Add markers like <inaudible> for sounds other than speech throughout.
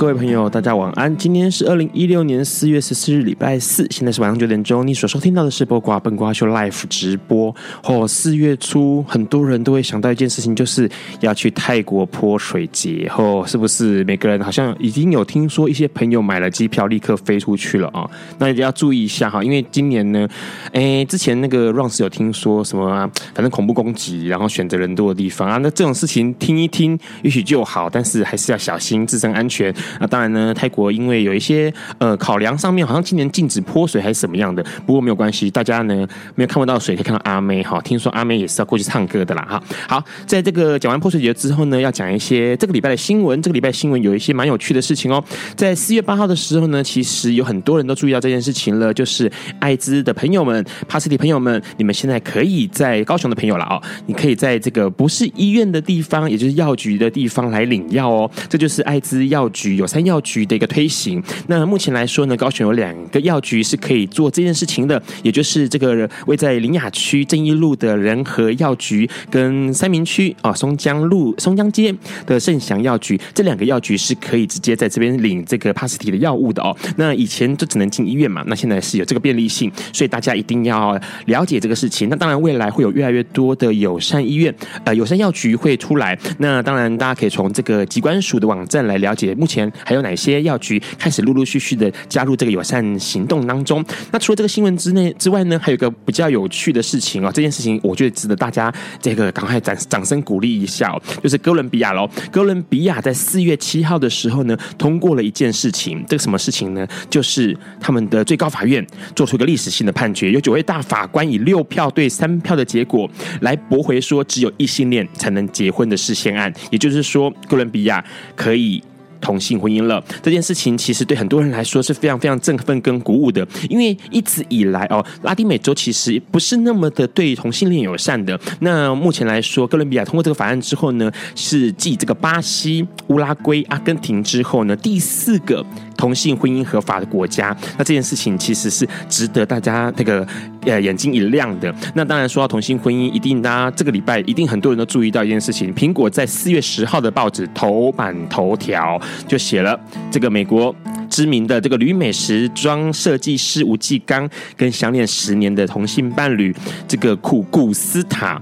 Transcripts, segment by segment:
各位朋友，大家晚安。今天是二零一六年四月十四日，礼拜四，现在是晚上九点钟。你所收听到的是播瓜笨瓜秀 Live 直播。哦，四月初，很多人都会想到一件事情，就是要去泰国泼水节。哦，是不是每个人好像已经有听说一些朋友买了机票，立刻飞出去了啊？那一定要注意一下哈，因为今年呢，哎，之前那个 Rance 有听说什么啊？反正恐怖攻击，然后选择人多的地方啊。那这种事情听一听，也许就好，但是还是要小心自身安全。那当然呢，泰国因为有一些呃考量上面，好像今年禁止泼水还是什么样的。不过没有关系，大家呢没有看不到水，可以看到阿妹哈。听说阿妹也是要过去唱歌的啦哈。好，在这个讲完泼水节之后呢，要讲一些这个礼拜的新闻。这个礼拜新闻有一些蛮有趣的事情哦。在四月八号的时候呢，其实有很多人都注意到这件事情了，就是艾滋的朋友们、帕斯蒂朋友们，你们现在可以在高雄的朋友了哦，你可以在这个不是医院的地方，也就是药局的地方来领药哦。这就是艾滋药局有三药。局的一个推行，那目前来说呢，高雄有两个药局是可以做这件事情的，也就是这个位在苓雅区正义路的仁和药局，跟三民区啊松江路松江街的盛祥药局，这两个药局是可以直接在这边领这个帕斯提的药物的哦。那以前就只能进医院嘛，那现在是有这个便利性，所以大家一定要了解这个事情。那当然，未来会有越来越多的友善医院呃友善药局会出来。那当然，大家可以从这个疾管署的网站来了解，目前还有哪。些药局开始陆陆续续的加入这个友善行动当中？那除了这个新闻之内之外呢，还有一个比较有趣的事情哦。这件事情我觉得值得大家这个赶快掌掌声鼓励一下哦。就是哥伦比亚喽，哥伦比亚在四月七号的时候呢，通过了一件事情。这个什么事情呢？就是他们的最高法院做出一个历史性的判决，有九位大法官以六票对三票的结果来驳回说只有异性恋才能结婚的释宪案。也就是说，哥伦比亚可以。同性婚姻了这件事情，其实对很多人来说是非常非常振奋跟鼓舞的，因为一直以来哦，拉丁美洲其实不是那么的对同性恋友善的。那目前来说，哥伦比亚通过这个法案之后呢，是继这个巴西、乌拉圭、阿根廷之后呢，第四个同性婚姻合法的国家。那这件事情其实是值得大家那个呃眼睛一亮的。那当然说到同性婚姻，一定大家这个礼拜一定很多人都注意到一件事情：苹果在四月十号的报纸头版头条。就写了这个美国知名的这个旅美时装设计师吴继刚跟相恋十年的同性伴侣这个库古斯塔。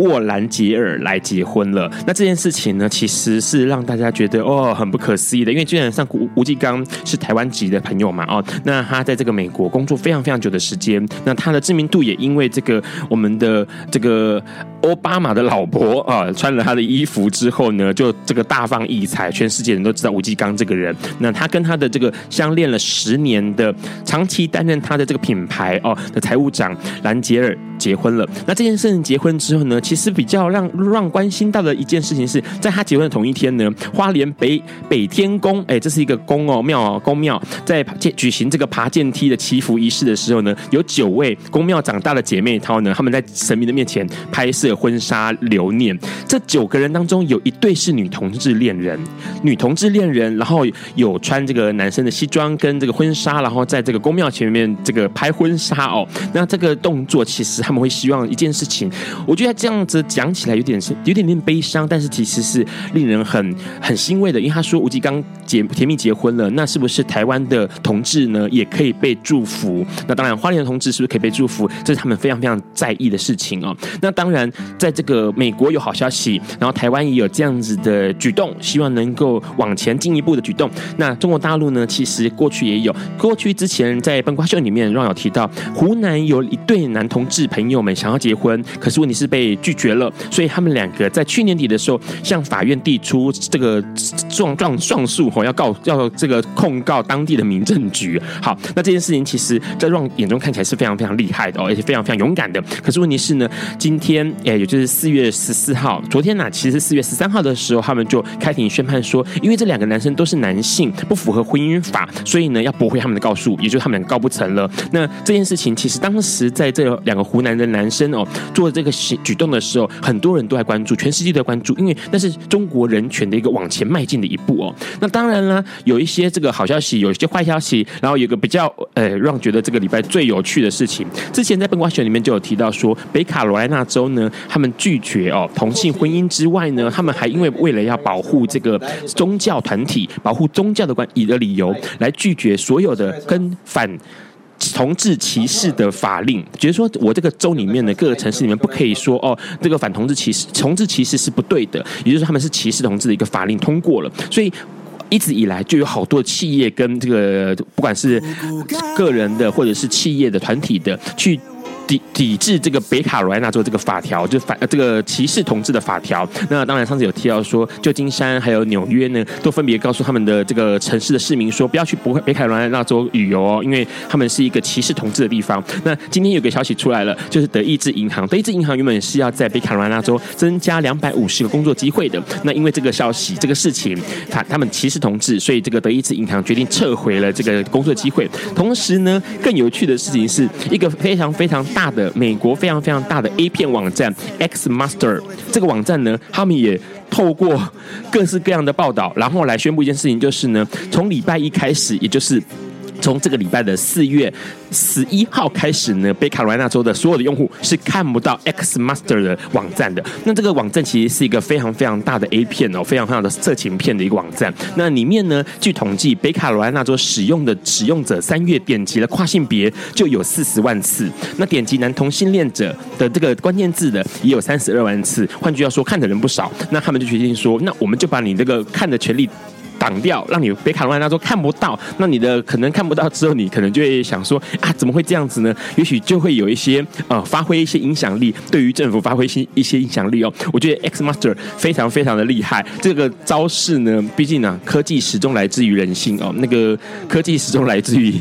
沃兰杰尔来结婚了。那这件事情呢，其实是让大家觉得哦很不可思议的，因为基本上吴吴季刚是台湾籍的朋友嘛哦，那他在这个美国工作非常非常久的时间，那他的知名度也因为这个我们的这个。欧巴马的老婆啊，穿了他的衣服之后呢，就这个大放异彩，全世界人都知道吴季刚这个人。那他跟他的这个相恋了十年的、长期担任他的这个品牌哦的财务长兰杰尔结婚了。那这件事情结婚之后呢，其实比较让让关心到的一件事情是在他结婚的同一天呢，花莲北北天宫，哎，这是一个宫哦庙哦宫庙，在举行这个爬阶梯的祈福仪式的时候呢，有九位宫庙长大的姐妹淘呢，他们在神明的面前拍摄。婚纱留念，这九个人当中有一对是女同志恋人，女同志恋人，然后有穿这个男生的西装跟这个婚纱，然后在这个宫庙前面这个拍婚纱哦。那这个动作其实他们会希望一件事情。我觉得这样子讲起来有点是有点点悲伤，但是其实是令人很很欣慰的，因为他说吴吉刚结甜蜜结婚了，那是不是台湾的同志呢也可以被祝福？那当然，花莲的同志是不是可以被祝福？这是他们非常非常在意的事情哦。那当然，在这个美国有好消息，然后台湾也有这样子的举动，希望能够往前进一步的举动。那中国大陆呢？其实过去也有，过去之前在笨瓜秀里面，让有提到湖南有一对男同志朋朋友们想要结婚，可是问题是被拒绝了，所以他们两个在去年底的时候向法院递出这个状状状诉，吼，要告要这个控告当地的民政局。好，那这件事情其实在让眼中看起来是非常非常厉害的哦，而且非常非常勇敢的。可是问题是呢，今天哎，也就是四月十四号，昨天呢，其实四月十三号的时候，他们就开庭宣判说，因为这两个男生都是男性，不符合婚姻法，所以呢要驳回他们的告诉，也就是他们告不成了。那这件事情其实当时在这两个湖南的男生哦做这个举动的时候，很多人都在关注，全世界都在关注，因为那是中国人权的一个往前迈进的一步哦。那当然啦，有一些这个好消息，有一些坏消息，然后有个比较呃让觉得这个礼拜最有趣的事情，之前在笨瓜秀里面就有提到说，北卡罗来纳州呢，他们拒绝哦同性婚姻之外呢，他们还因为为了要保护这个宗教团体，保护宗教的关以的理由来拒绝所有的跟反同志歧视的法令，觉得说我这个州里面的各个城市里面不可以说哦，这个反同志歧视，同志歧视是不对的，也就是他们是歧视同志的一个法令通过了，所以一直以来就有好多企业跟这个不管是个人的或者是企业的团体的去。抵抵制这个北卡罗来纳州这个法条，就反这个歧视同志的法条。那当然，上次有提到说，旧金山还有纽约呢，都分别告诉他们的这个城市的市民说，不要去北北卡罗来纳州旅游哦，因为他们是一个歧视同志的地方。那今天有个消息出来了，就是德意志银行，德意志银行原本是要在北卡罗来纳州增加两百五十个工作机会的。那因为这个消息，这个事情，他他们歧视同志，所以这个德意志银行决定撤回了这个工作机会。同时呢，更有趣的事情是一个非常非常大。大的美国非常非常大的 A 片网站 X Master 这个网站呢，他们也透过各式各样的报道，然后来宣布一件事情，就是呢，从礼拜一开始，也就是。从这个礼拜的四月十一号开始呢，北卡罗来纳州的所有的用户是看不到 X Master 的网站的。那这个网站其实是一个非常非常大的 A 片哦，非常非常的色情片的一个网站。那里面呢，据统计，北卡罗来纳州使用的使用者三月点击了跨性别就有四十万次，那点击男同性恋者的这个关键字的也有三十二万次。换句话说，看的人不少。那他们就决定说，那我们就把你这个看的权利。挡掉，让你北卡罗来纳州看不到，那你的可能看不到之后，你可能就会想说啊，怎么会这样子呢？也许就会有一些呃，发挥一些影响力，对于政府发挥一些一些影响力哦。<laughs> 我觉得 X Master 非常非常的厉害，这个招式呢，毕竟呢、科技始终来自于人性哦，那个科技始终来自于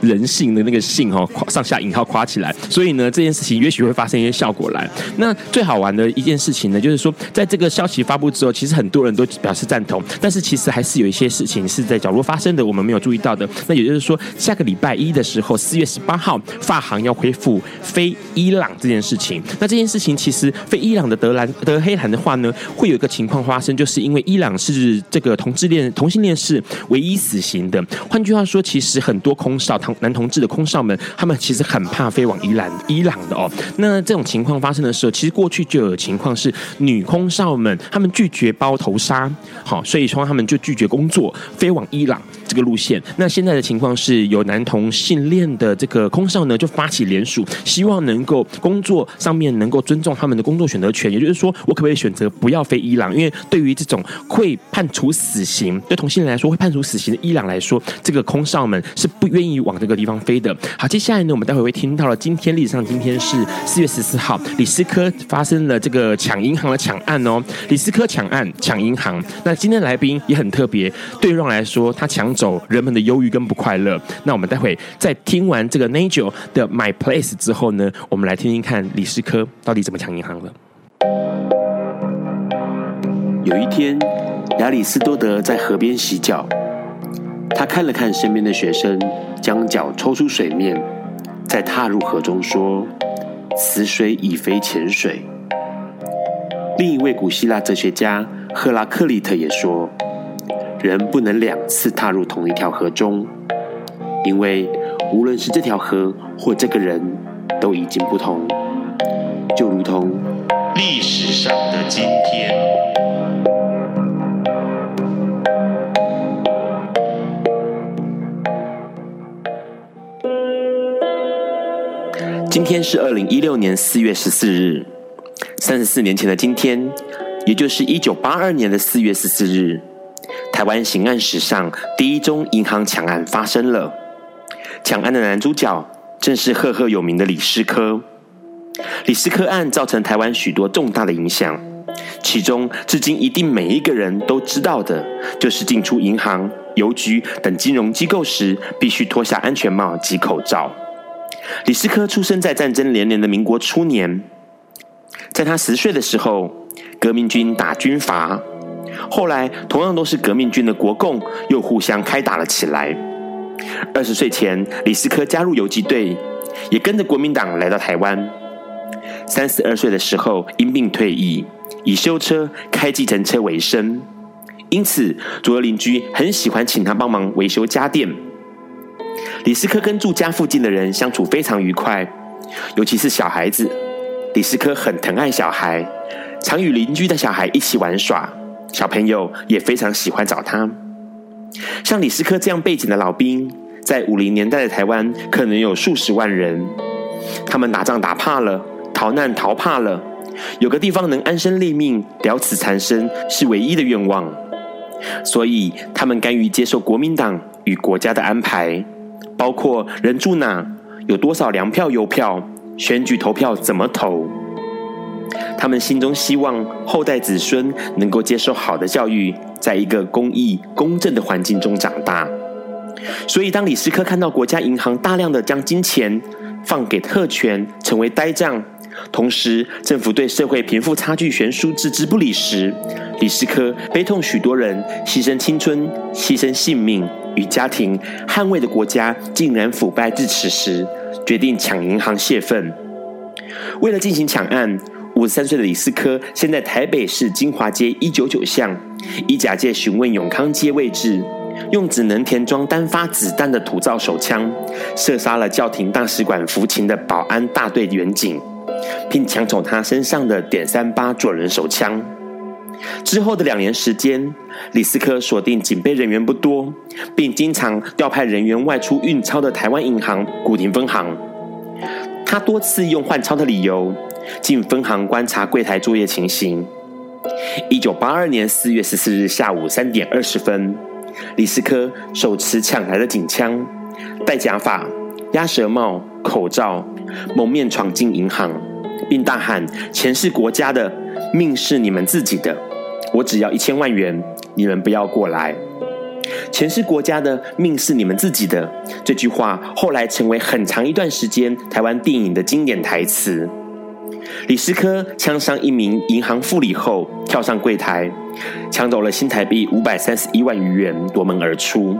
人性的那个性哦，上下引号夸起来，所以呢，这件事情也许会发生一些效果来。那最好玩的一件事情呢，就是说，在这个消息发布之后，其实很多人都表示赞同，但是其实还是。是有一些事情是在角落发生的，我们没有注意到的。那也就是说，下个礼拜一的时候，四月十八号，法航要恢复飞伊朗这件事情。那这件事情其实飞伊朗的德兰德黑兰的话呢，会有一个情况发生，就是因为伊朗是这个同志恋同性恋是唯一死刑的。换句话说，其实很多空少同男同志的空少们，他们其实很怕飞往伊朗伊朗的哦。那这种情况发生的时候，其实过去就有情况是女空少们他们拒绝包头纱，好，所以说他们就拒绝。工作飞往伊朗这个路线，那现在的情况是有男同性恋的这个空少呢，就发起联署，希望能够工作上面能够尊重他们的工作选择权，也就是说，我可不可以选择不要飞伊朗？因为对于这种会判处死刑，对同性恋来说会判处死刑的伊朗来说，这个空少们是不愿意往这个地方飞的。好，接下来呢，我们待会会听到了，今天历史上今天是四月十四号，李斯科发生了这个抢银行的抢案哦，李斯科抢案抢银行，那今天来宾也很特别。别对 Ron 来说，他抢走人们的忧郁跟不快乐。那我们待会在听完这个 Nigel 的 My Place 之后呢，我们来听听看李斯科到底怎么抢银行了。有一天，亚里斯多德在河边洗脚，他看了看身边的学生，将脚抽出水面，再踏入河中，说：“此水已非前水。”另一位古希腊哲学家赫拉克利特也说。人不能两次踏入同一条河中，因为无论是这条河或这个人，都已经不同。就如同历史上的今天。今天是二零一六年四月十四日，三十四年前的今天，也就是一九八二年的四月十四日，台湾刑案史上第一宗银行抢案发生了。抢案的男主角正是赫赫有名的李师科。李师科案造成台湾许多重大的影响，其中至今一定每一个人都知道的，就是进出银行、邮局等金融机构时，必须脱下安全帽及口罩。李师科出生在战争连连的民国初年，在他十岁的时候，革命军打军阀，后来同样都是革命军的国共又互相开打了起来。二十岁前，李师科加入游击队，也跟着国民党来到台湾。三十二岁的时候，因病退役，以修车、开计程车为生，因此左右邻居很喜欢请他帮忙维修家电。李师科跟住家附近的人相处非常愉快，尤其是小孩子。李师科很疼爱小孩，常与邻居的小孩一起玩耍，小朋友也非常喜欢找他。像李斯科这样背景的老兵，在五零年代的台湾可能有数十万人。他们打仗打怕了，逃难逃怕了，有个地方能安身立命、了此残生，是唯一的愿望。所以他们甘于接受国民党与国家的安排。包括人住哪，有多少粮票、邮票，选举投票怎么投。他们心中希望后代子孙能够接受好的教育，在一个公义、公正的环境中长大。所以，当李斯科看到国家银行大量的将金钱放给特权，成为呆账，同时政府对社会贫富差距悬殊置之不理时，李斯科悲痛许多人牺牲青春、牺牲性命。与家庭捍卫的国家竟然腐败至此时，决定抢银行泄愤。为了进行抢案，五十三岁的李思科先在台北市金华街一九九巷，以假借询问永康街位置，用只能填装单发子弹的土造手枪，射杀了教廷大使馆服勤的保安大队员警，并抢走他身上的点三八左轮手枪。之后的两年时间，李师科锁定警备人员不多，并经常调派人员外出运钞的台湾银行古亭分行。他多次用换钞的理由进分行观察柜台作业情形。一九八二年四月十四日下午三点二十分，李师科手持抢来的警枪，戴假发、鸭舌帽、口罩，蒙面闯进银行，并大喊：“钱是国家的。”命是你们自己的，我只要一千万元，你们不要过来。钱是国家的，命是你们自己的。这句话后来成为很长一段时间台湾电影的经典台词。李师科枪伤一名银行副理后，跳上柜台，抢走了新台币五百三十一万余元，夺门而出，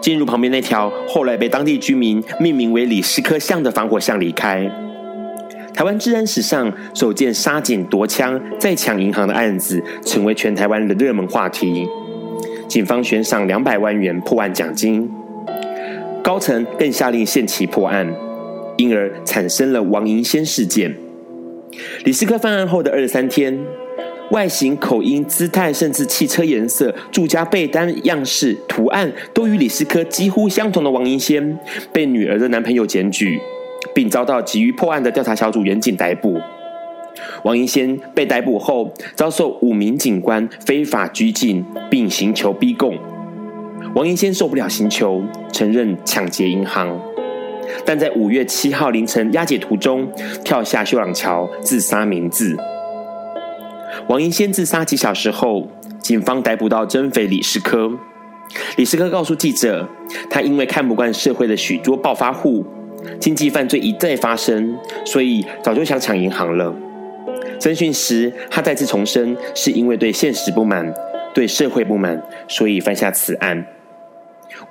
进入旁边那条后来被当地居民命名为李师科巷的防火巷离开。台湾治安史上首件杀警夺枪再抢银行的案子，成为全台湾的热门话题。警方悬赏两百万元破案奖金，高层更下令限期破案，因而产生了王银仙事件。李斯科犯案后的二十三天，外形、口音、姿态，甚至汽车颜色、住家被单样式、图案，都与李斯科几乎相同的王银仙，被女儿的男朋友检举。并遭到急于破案的调查小组员警逮捕。王银仙被逮捕后，遭受五名警官非法拘禁，并刑求逼供。王银仙受不了刑求，承认抢劫银行，但在五月七号凌晨押解途中，跳下秀朗桥自杀明志。王银仙自杀几小时后，警方逮捕到真匪李世科。李世科告诉记者，他因为看不惯社会的许多暴发户。经济犯罪一再发生，所以早就想抢银行了。侦讯时，他再次重申，是因为对现实不满，对社会不满，所以犯下此案。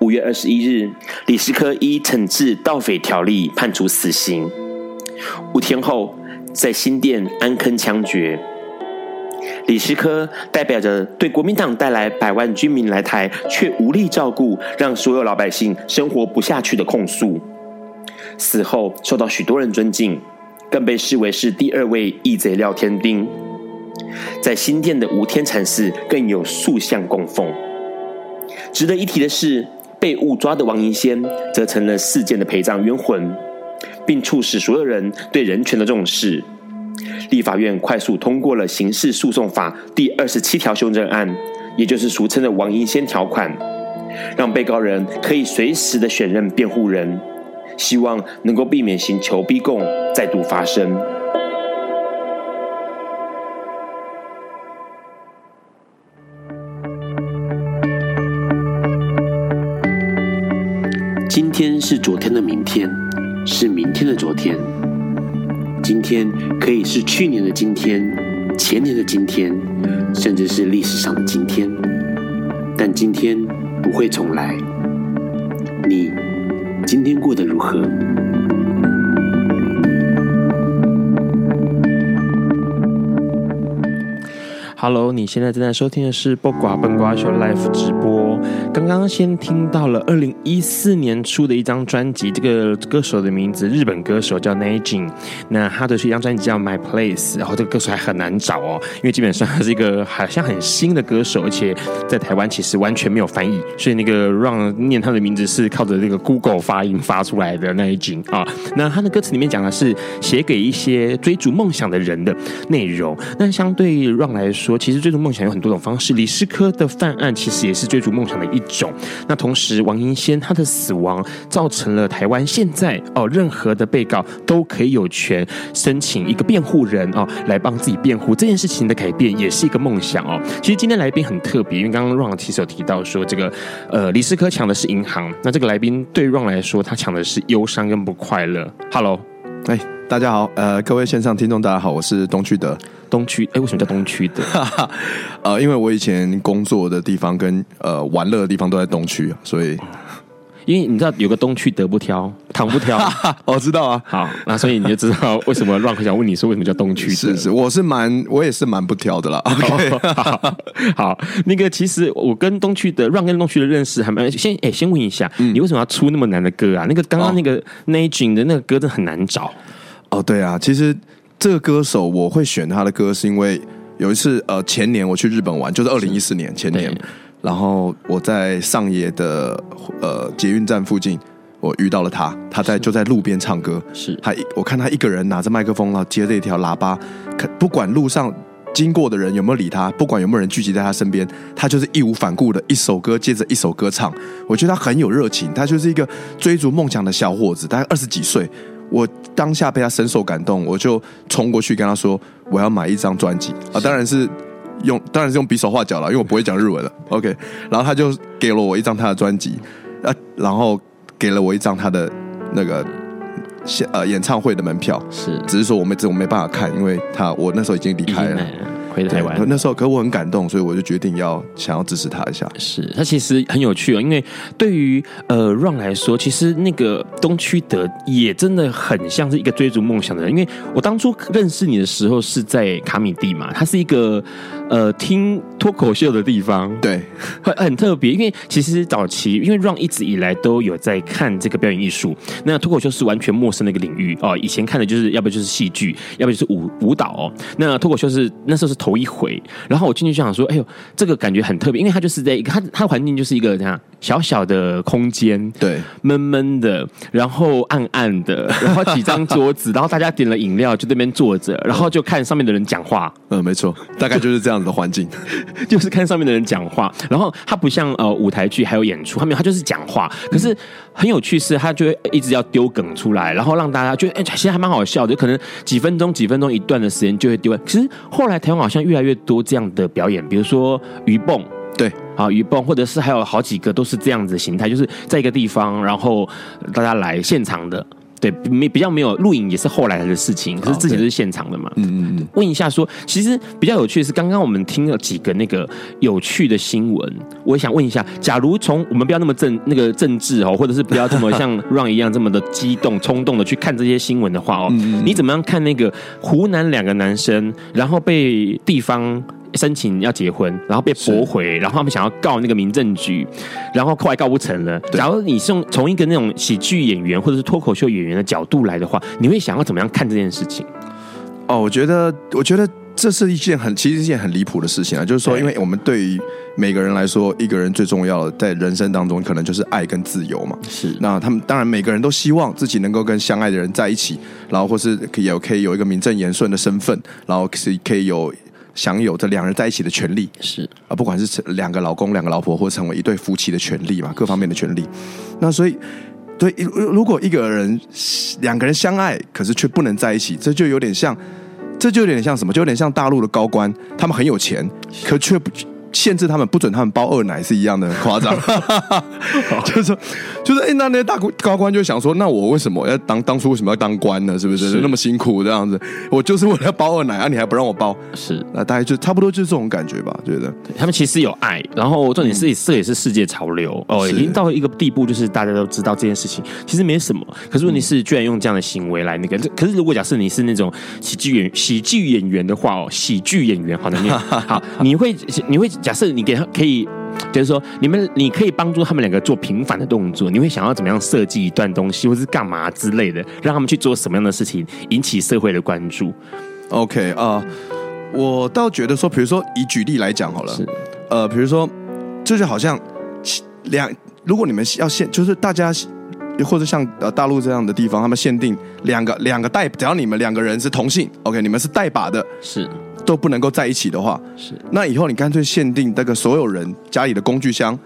五月二十一日，李师科依惩治盗匪条例判处死刑。五天后，在新店安坑枪决。李师科代表着对国民党带来百万军民来台，却无力照顾，让所有老百姓生活不下去的控诉。死后受到许多人尊敬，更被视为是第二位义贼廖天丁。在新店的无天禅寺更有塑像供奉。值得一提的是，被误抓的王银仙则成了事件的陪葬冤魂，并促使所有人对人权的重视。立法院快速通过了刑事诉讼法第二十七条修正案，也就是俗称的王银仙条款，让被告人可以随时的选任辩护人，希望能够避免刑求逼供再度发生。天是昨天的明天，是明天的昨天。今天可以是去年的今天，前年的今天，甚至是历史上的今天。但今天不会重来。你今天过得如何？Hello，你现在正在收听的是《不瓜笨瓜秀》Live 直播。刚刚先听到了二零一四年出的一张专辑，这个歌手的名字日本歌手叫 n a j i n。那他的是一张专辑叫《My Place》，然后这个歌手还很难找哦，因为基本上他是一个好像很新的歌手，而且在台湾其实完全没有翻译，所以那个让念他的名字是靠着那个 Google 发音发出来的 Neijin 啊。那他的歌词里面讲的是写给一些追逐梦想的人的内容。那相对让来说，其实追逐梦想有很多种方式，李师科的犯案其实也是追逐梦想的一种。那同时，王银仙他的死亡造成了台湾现在哦，任何的被告都可以有权申请一个辩护人哦，来帮自己辩护。这件事情的改变也是一个梦想哦。其实今天来宾很特别，因为刚刚 Ron 其实有提到说，这个呃李师科抢的是银行，那这个来宾对 Ron 来说，他抢的是忧伤跟不快乐。Hello，哎，大家好，呃，各位线上听众大家好，我是东区德。东区，哎，为什么叫东区的？<laughs> 呃，因为我以前工作的地方跟呃玩乐的地方都在东区，所以，因为你知道有个东区德不挑，糖不挑，<laughs> 我知道啊。好，那所以你就知道为什么 Ron 想问你说为什么叫东区德？是是，我是蛮，我也是蛮不挑的啦。<laughs> OK，好，好，那个其实我跟东区的 Ron 跟东区的认识还蛮先，哎，先问一下，嗯、你为什么要出那么难的歌啊？那个刚刚那个 n a g i n 的那个歌真的很难找。哦，对啊，其实。这个歌手我会选他的歌，是因为有一次呃前年我去日本玩，就是二零一四年前年，然后我在上野的呃捷运站附近，我遇到了他，他在就在路边唱歌，是。他我看他一个人拿着麦克风，然后接着一条喇叭，不管路上经过的人有没有理他，不管有没有人聚集在他身边，他就是义无反顾的一首歌接着一首歌唱，我觉得他很有热情，他就是一个追逐梦想的小伙子，大概二十几岁。我当下被他深受感动，我就冲过去跟他说：“我要买一张专辑啊！”当然是用，当然是用比手画脚了，因为我不会讲日文了。OK，然后他就给了我一张他的专辑，啊，然后给了我一张他的那个呃演唱会的门票。是，只是说我没我没办法看，因为他我那时候已经离开了。回台湾，那时候可我很感动，所以我就决定要想要支持他一下。是他其实很有趣哦，因为对于呃 Ron 来说，其实那个东区德也真的很像是一个追逐梦想的人。因为我当初认识你的时候是在卡米蒂嘛，他是一个呃听脱口秀的地方，对，很很特别。因为其实早期，因为 Ron 一直以来都有在看这个表演艺术，那脱口秀是完全陌生的一个领域哦。以前看的就是要不就是戏剧，要不就是舞舞蹈哦。那脱口秀是那时候是。头一回，然后我进去就想说：“哎呦，这个感觉很特别，因为它就是在一个它它的环境就是一个这样小小的空间，对，闷闷的，然后暗暗的，<laughs> 然后几张桌子，然后大家点了饮料就在那边坐着，然后就看上面的人讲话。嗯，没错，大概就是这样子的环境，<laughs> 就是看上面的人讲话。然后它不像呃舞台剧还有演出，后面它就是讲话。可是很有趣是，他就会一直要丢梗出来，然后让大家觉得哎，其实还蛮好笑的，就可能几分钟几分钟一段的时间就会丢。其实后来台湾好像越来越多这样的表演，比如说鱼蹦，对啊鱼蹦，或者是还有好几个都是这样子的形态，就是在一个地方，然后大家来现场的。对，没比较没有录影也是后来的事情，可是自己都是现场的嘛。嗯嗯嗯。问一下说，说其实比较有趣的是，刚刚我们听了几个那个有趣的新闻，我想问一下，假如从我们不要那么政那个政治哦，或者是不要这么像 <laughs> Ron 一样这么的激动冲动的去看这些新闻的话哦，嗯嗯嗯，你怎么样看那个湖南两个男生，然后被地方申请要结婚，然后被驳回，然后他们想要告那个民政局，然后后来告不成了。假如你是用从一个那种喜剧演员或者是脱口秀演员的角度来的话，你会想要怎么样看这件事情？哦，我觉得，我觉得。这是一件很，其实是一件很离谱的事情啊！就是说，因为我们对于每个人来说，一个人最重要的在人生当中，可能就是爱跟自由嘛。是。那他们当然每个人都希望自己能够跟相爱的人在一起，然后或是也有可以有一个名正言顺的身份，然后是可以有享有这两人在一起的权利。是啊，不管是两个老公、两个老婆，或成为一对夫妻的权利嘛，各方面的权利。那所以，对，如果一个人两个人相爱，可是却不能在一起，这就有点像。这就有点像什么？就有点像大陆的高官，他们很有钱，可却不。限制他们不准他们包二奶是一样的夸张，<laughs> 就是说，就是哎，那那些大高官就想说，那我为什么要当当初为什么要当官呢？是不是，是。那么辛苦这样子？我就是为了要包二奶啊，你还不让我包？是，那大概就差不多就是这种感觉吧，觉得。他们其实有爱，然后重点是这也是世界潮流。哦，已经到一个地步，就是大家都知道这件事情。其实没什么，可是问题是居然用这样的行为来那个，可是如果假设你是那种喜剧演喜剧演员的话哦，喜剧演员好难念，<laughs> 好，你会你会。假设你给他可以，就是说你们你可以帮助他们两个做平凡的动作，你会想要怎么样设计一段东西，或是干嘛之类的，让他们去做什么样的事情，引起社会的关注？OK 啊、uh，我倒觉得说，比如说以举例来讲好了，呃，比如说就是好像两，如果你们要限，就是大家或者像呃大陆这样的地方，他们限定两个两个代，只要你们两个人是同性，OK，你们是带把的，是。都不能够在一起的话，是那以后你干脆限定那个所有人家里的工具箱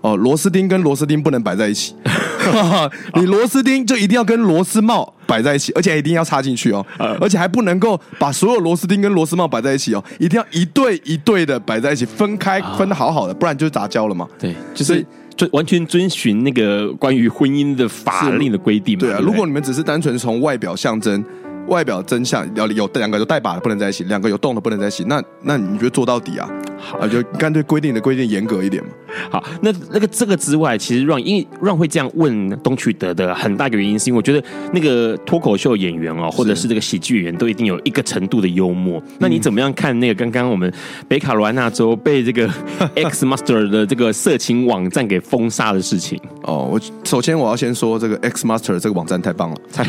哦，螺丝钉跟螺丝钉不能摆在一起，<laughs> <laughs> 你螺丝钉就一定要跟螺丝帽摆在一起，而且一定要插进去哦，而且还不能够把所有螺丝钉跟螺丝帽摆在一起哦，一定要一对一对的摆在一起，分开分的好好的，不然就是杂交了嘛。对，就是遵完全遵循那个关于婚姻的法令的规定嘛。对啊，如果你们只是单纯从外表象征。外表真相要有两个有带把的不能在一起，两个有洞的不能在一起。那那你觉得做到底啊？好，啊、就干脆规定的规定严格一点嘛。好，那那个这个之外，其实让因为让会这样问东区德的很大一个原因，是因为我觉得那个脱口秀演员哦，或者是这个喜剧演员，都一定有一个程度的幽默。那你怎么样看那个刚刚我们北卡罗来纳州被这个 <laughs> X Master 的这个色情网站给封杀的事情？哦，我首先我要先说这个 X Master 这个网站太棒了，太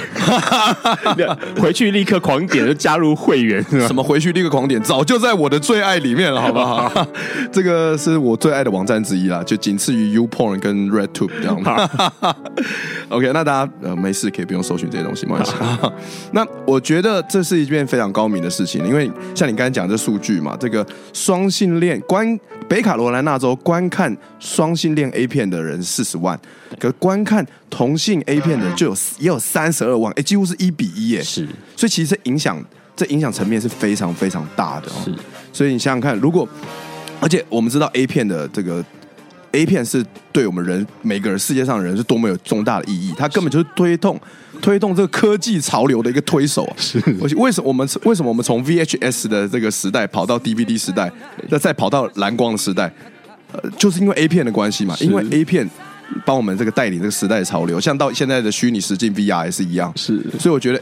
<laughs> 回去立刻狂点就加入会员是吧？什么回去立刻狂点？早就在我的最爱里面了，好不好？<laughs> 这个是我最爱的网站之一啦，就仅次于 YouPorn 跟 RedTube 这样子。<laughs> OK，那大家呃没事可以不用搜寻这些东西，没关系。<laughs> 那我觉得这是一件非常高明的事情，因为像你刚才讲这数据嘛，这个双性恋观北卡罗来纳州观看双性恋 A 片的人四十万，可观看同性 A 片的就有也有三十二万，哎，几乎是一比一耶。是，所以其实影响这影响层面是非常非常大的。哦是，所以你想想看，如果而且我们知道 A 片的这个 A 片是对我们人每个人世界上的人是多么有重大的意义，它根本就是推动推动这个科技潮流的一个推手啊！是，为什么我们为什么我们从 VHS 的这个时代跑到 DVD 时代，那再跑到蓝光的时代，呃，就是因为 A 片的关系嘛？因为 A 片帮我们这个带领这个时代的潮流，像到现在的虚拟实境 VR 也是一样。是，所以我觉得。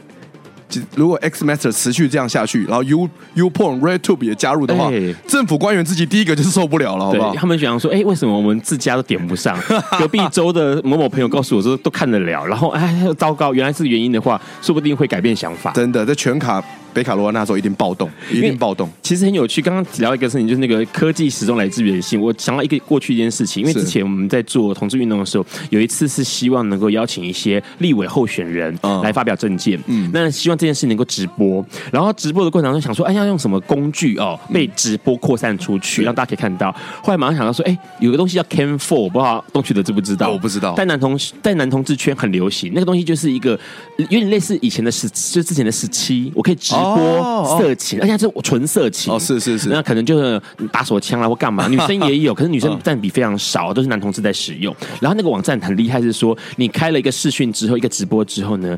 如果 X Master 持续这样下去，然后 U U Porn RedTube 也加入的话，欸，政府官员自己第一个就是受不了了，好不好？他们想说，哎，为什么我们自家都点不上？<laughs> 隔壁州的某某朋友告诉我说，都看得了，然后哎，糟糕，原来是原因的话，说不定会改变想法。真的，这全卡。北卡罗来纳州一定暴动，一定暴动。其实很有趣，刚刚聊一个事情，就是那个科技始终来自人性。我想到一个过去一件事情，因为之前我们在做同志运动的时候，有一次是希望能够邀请一些立委候选人来发表政见，嗯，那希望这件事能够直播。然后直播的过程中想说，哎，要用什么工具哦，被直播扩散出去，让大家可以看到。后来马上想到说，哎，有个东西叫 Cam Four，不知道东区的知不知道？我不知道，在男同在男同志圈很流行，那个东西就是一个有点类似以前的十，就之前的十七，我可以直播。哦色情，而且是纯色情哦，是是是，那可能就是打手枪啦或干嘛，<laughs> 女生也有，可是女生占比非常少，都是男同志在使用。然后那个网站很厉害，是说你开了一个视讯之后，一个直播之后呢，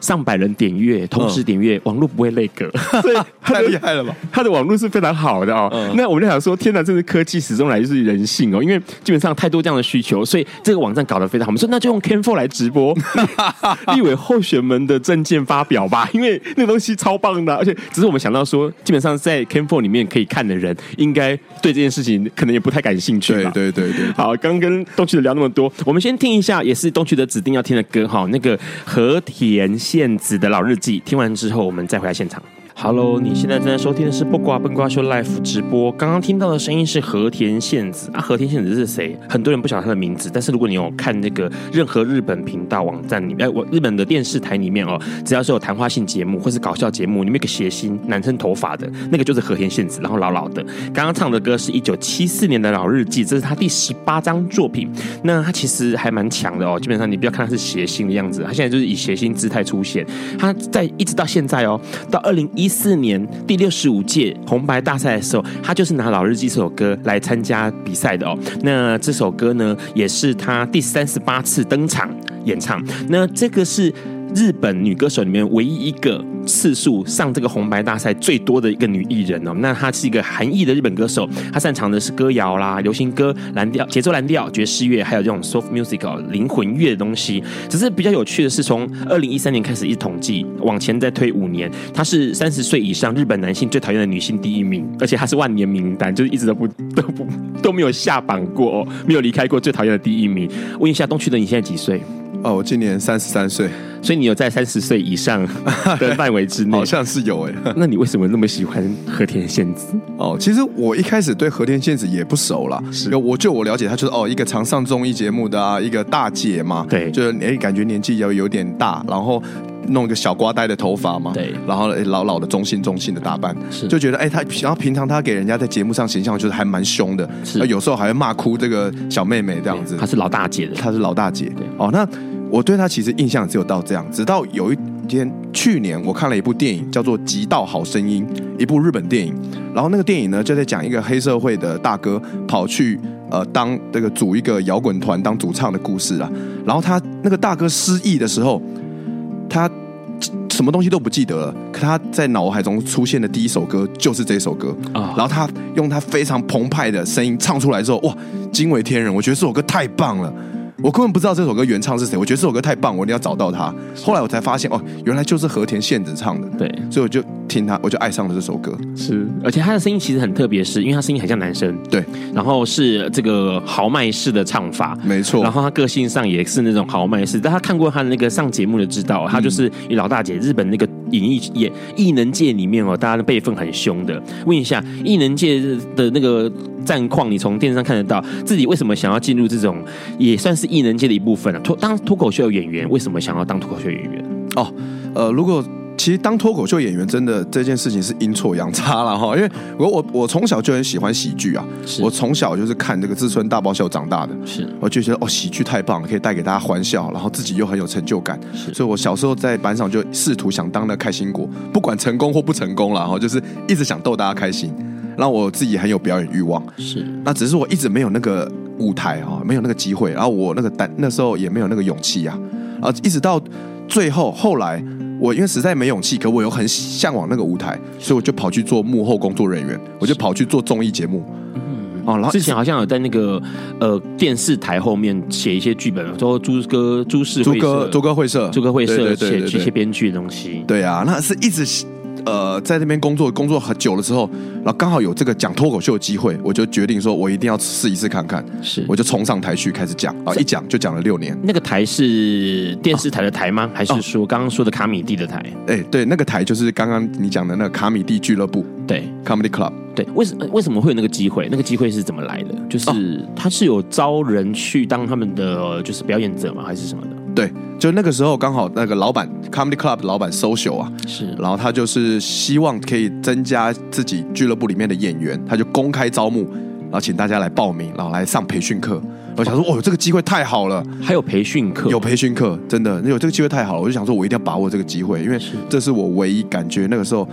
上百人点阅，同时点阅，网络不会累格，<laughs> 所以太厉害了吧？他的网络是非常好的哦。嗯那我们就想说，天哪，这是科技始终来自于人性哦，因为基本上太多这样的需求，所以这个网站搞得非常好。我们说那就用 Canfor 来直播 <laughs> 立委候选们的证件发表吧，因为那东西超棒的，而且只是我们想到说，基本上在 Canfor 里面可以看的人，应该对这件事情可能也不太感兴趣吧。对对对对。好，刚跟东区的聊那么多，我们先听一下，也是东区的指定要听的歌哈，那个和田宪子的老日记。听完之后，我们再回来现场。Hello，你现在正在收听的是《不瓜笨瓜秀》Live 直播。刚刚听到的声音是和田宪子啊，和田宪子是谁？很多人不晓得他的名字，但是如果你有看那个任何日本频道网站里面，我日本的电视台里面哦，只要是有谈话性节目或是搞笑节目，里面有个谐星男生头发的那个就是和田宪子，然后老老的。刚刚唱的歌是一九七四年的老日记，这是他第十八张作品。那他其实还蛮强的哦，基本上你不要看他是谐星的样子，他现在就是以谐星姿态出现。他在一直到现在哦，到二零一四年第六十五届红白大赛的时候，他就是拿《老日记》这首歌来参加比赛的哦。那这首歌呢，也是他第三十八次登场演唱。那这个是。日本女歌手里面唯一一个次数上这个红白大赛最多的一个女艺人哦，那她是一个韩裔的日本歌手，她擅长的是歌谣啦、流行歌、蓝调、节奏蓝调、爵士乐，还有这种 soft music 灵魂乐的东西。只是比较有趣的是，从二零一三年开始一统计，往前再推五年，她是三十岁以上日本男性最讨厌的女性第一名，而且她是万年名单，就是一直都不 <laughs> 都不都没有下榜过哦，没有离开过最讨厌的第一名。问一下东区的你现在几岁？哦，我今年三十三岁，所以你有在三十岁以上的 <laughs> 范围之内，好像是有哎。那你为什么那么喜欢和田宪子？哦，其实我一开始对和田宪子也不熟啦，是，我就我了解，她就是哦一个常上综艺节目的啊，一个大姐嘛，对，就是哎感觉年纪要有点大，然后弄一个小瓜呆的头发嘛，对，然后老老的中性中性的打扮，是，就觉得哎她，然后平常她给人家在节目上形象就是还蛮凶的，是，有时候还会骂哭这个小妹妹这样子，她是老大姐的，她是老大姐，对，哦那。我对他其实印象只有到这样，直到有一天去年我看了一部电影，叫做《极道好声音》，一部日本电影。然后那个电影呢，就在讲一个黑社会的大哥跑去呃当这个组一个摇滚团当主唱的故事啊。然后他那个大哥失忆的时候，他什么东西都不记得了，可他在脑海中出现的第一首歌就是这首歌啊。然后他用他非常澎湃的声音唱出来之后，哇，惊为天人！我觉得这首歌太棒了。我根本不知道这首歌原唱是谁，我觉得这首歌太棒，我一定要找到他。后来我才发现，哦，原来就是和田宪子唱的。对，所以我就听他，我就爱上了这首歌。是，而且他的声音其实很特别，是因为他声音很像男生。对，然后是这个豪迈式的唱法，没错。然后他个性上也是那种豪迈式，但他看过他的那个上节目的知道，他就是老大姐，日本那个演艺演艺能界里面哦，大家的辈分很凶的。问一下，艺能界的那个战况，你从电视上看得到，自己为什么想要进入这种也算是艺能界的一部分啊？脱当脱口秀演员，为什么想要当脱口秀演员？哦，呃，如果其实当脱口秀演员，真的这件事情是阴错阳差了哈。因为我我我从小就很喜欢喜剧啊，我从小就是看这个自尊大爆笑长大的，是我就觉得哦，喜剧太棒了，可以带给大家欢笑，然后自己又很有成就感，所以我小时候在班上就试图想当那开心果，不管成功或不成功了哈，就是一直想逗大家开心，让我自己很有表演欲望。是，那只是我一直没有那个舞台啊，没有那个机会，然后我那个胆那时候也没有那个勇气啊，然后一直到最后后来。我因为实在没勇气，可我又很向往那个舞台，所以我就跑去做幕后工作人员，我就跑去做综艺节目。嗯，哦，然后之前好像有在那个呃电视台后面写一些剧本，说朱哥、朱氏、朱哥、朱哥会社、朱哥会社写一些编剧的东西。对啊，那是一直。呃，在那边工作工作很久了之后，然后刚好有这个讲脱口秀的机会，我就决定说，我一定要试一试看看。是，我就冲上台去开始讲啊，一讲就讲了六年。那个台是电视台的台吗？哦、还是说刚刚说的卡米蒂的台？哎、欸，对，那个台就是刚刚你讲的那个卡米蒂俱乐部，对，Comedy Club。对，为什么为什么会有那个机会？那个机会是怎么来的？就是、哦、他是有招人去当他们的就是表演者吗？还是什么的？对，就那个时候刚好那个老板 Comedy Club 的老板 social 啊，是，然后他就是希望可以增加自己俱乐部里面的演员，他就公开招募，然后请大家来报名，然后来上培训课。我想说，哦，这个机会太好了，还有培训课，有培训课，真的有这个机会太好了，我就想说，我一定要把握这个机会，因为这是我唯一感觉那个时候。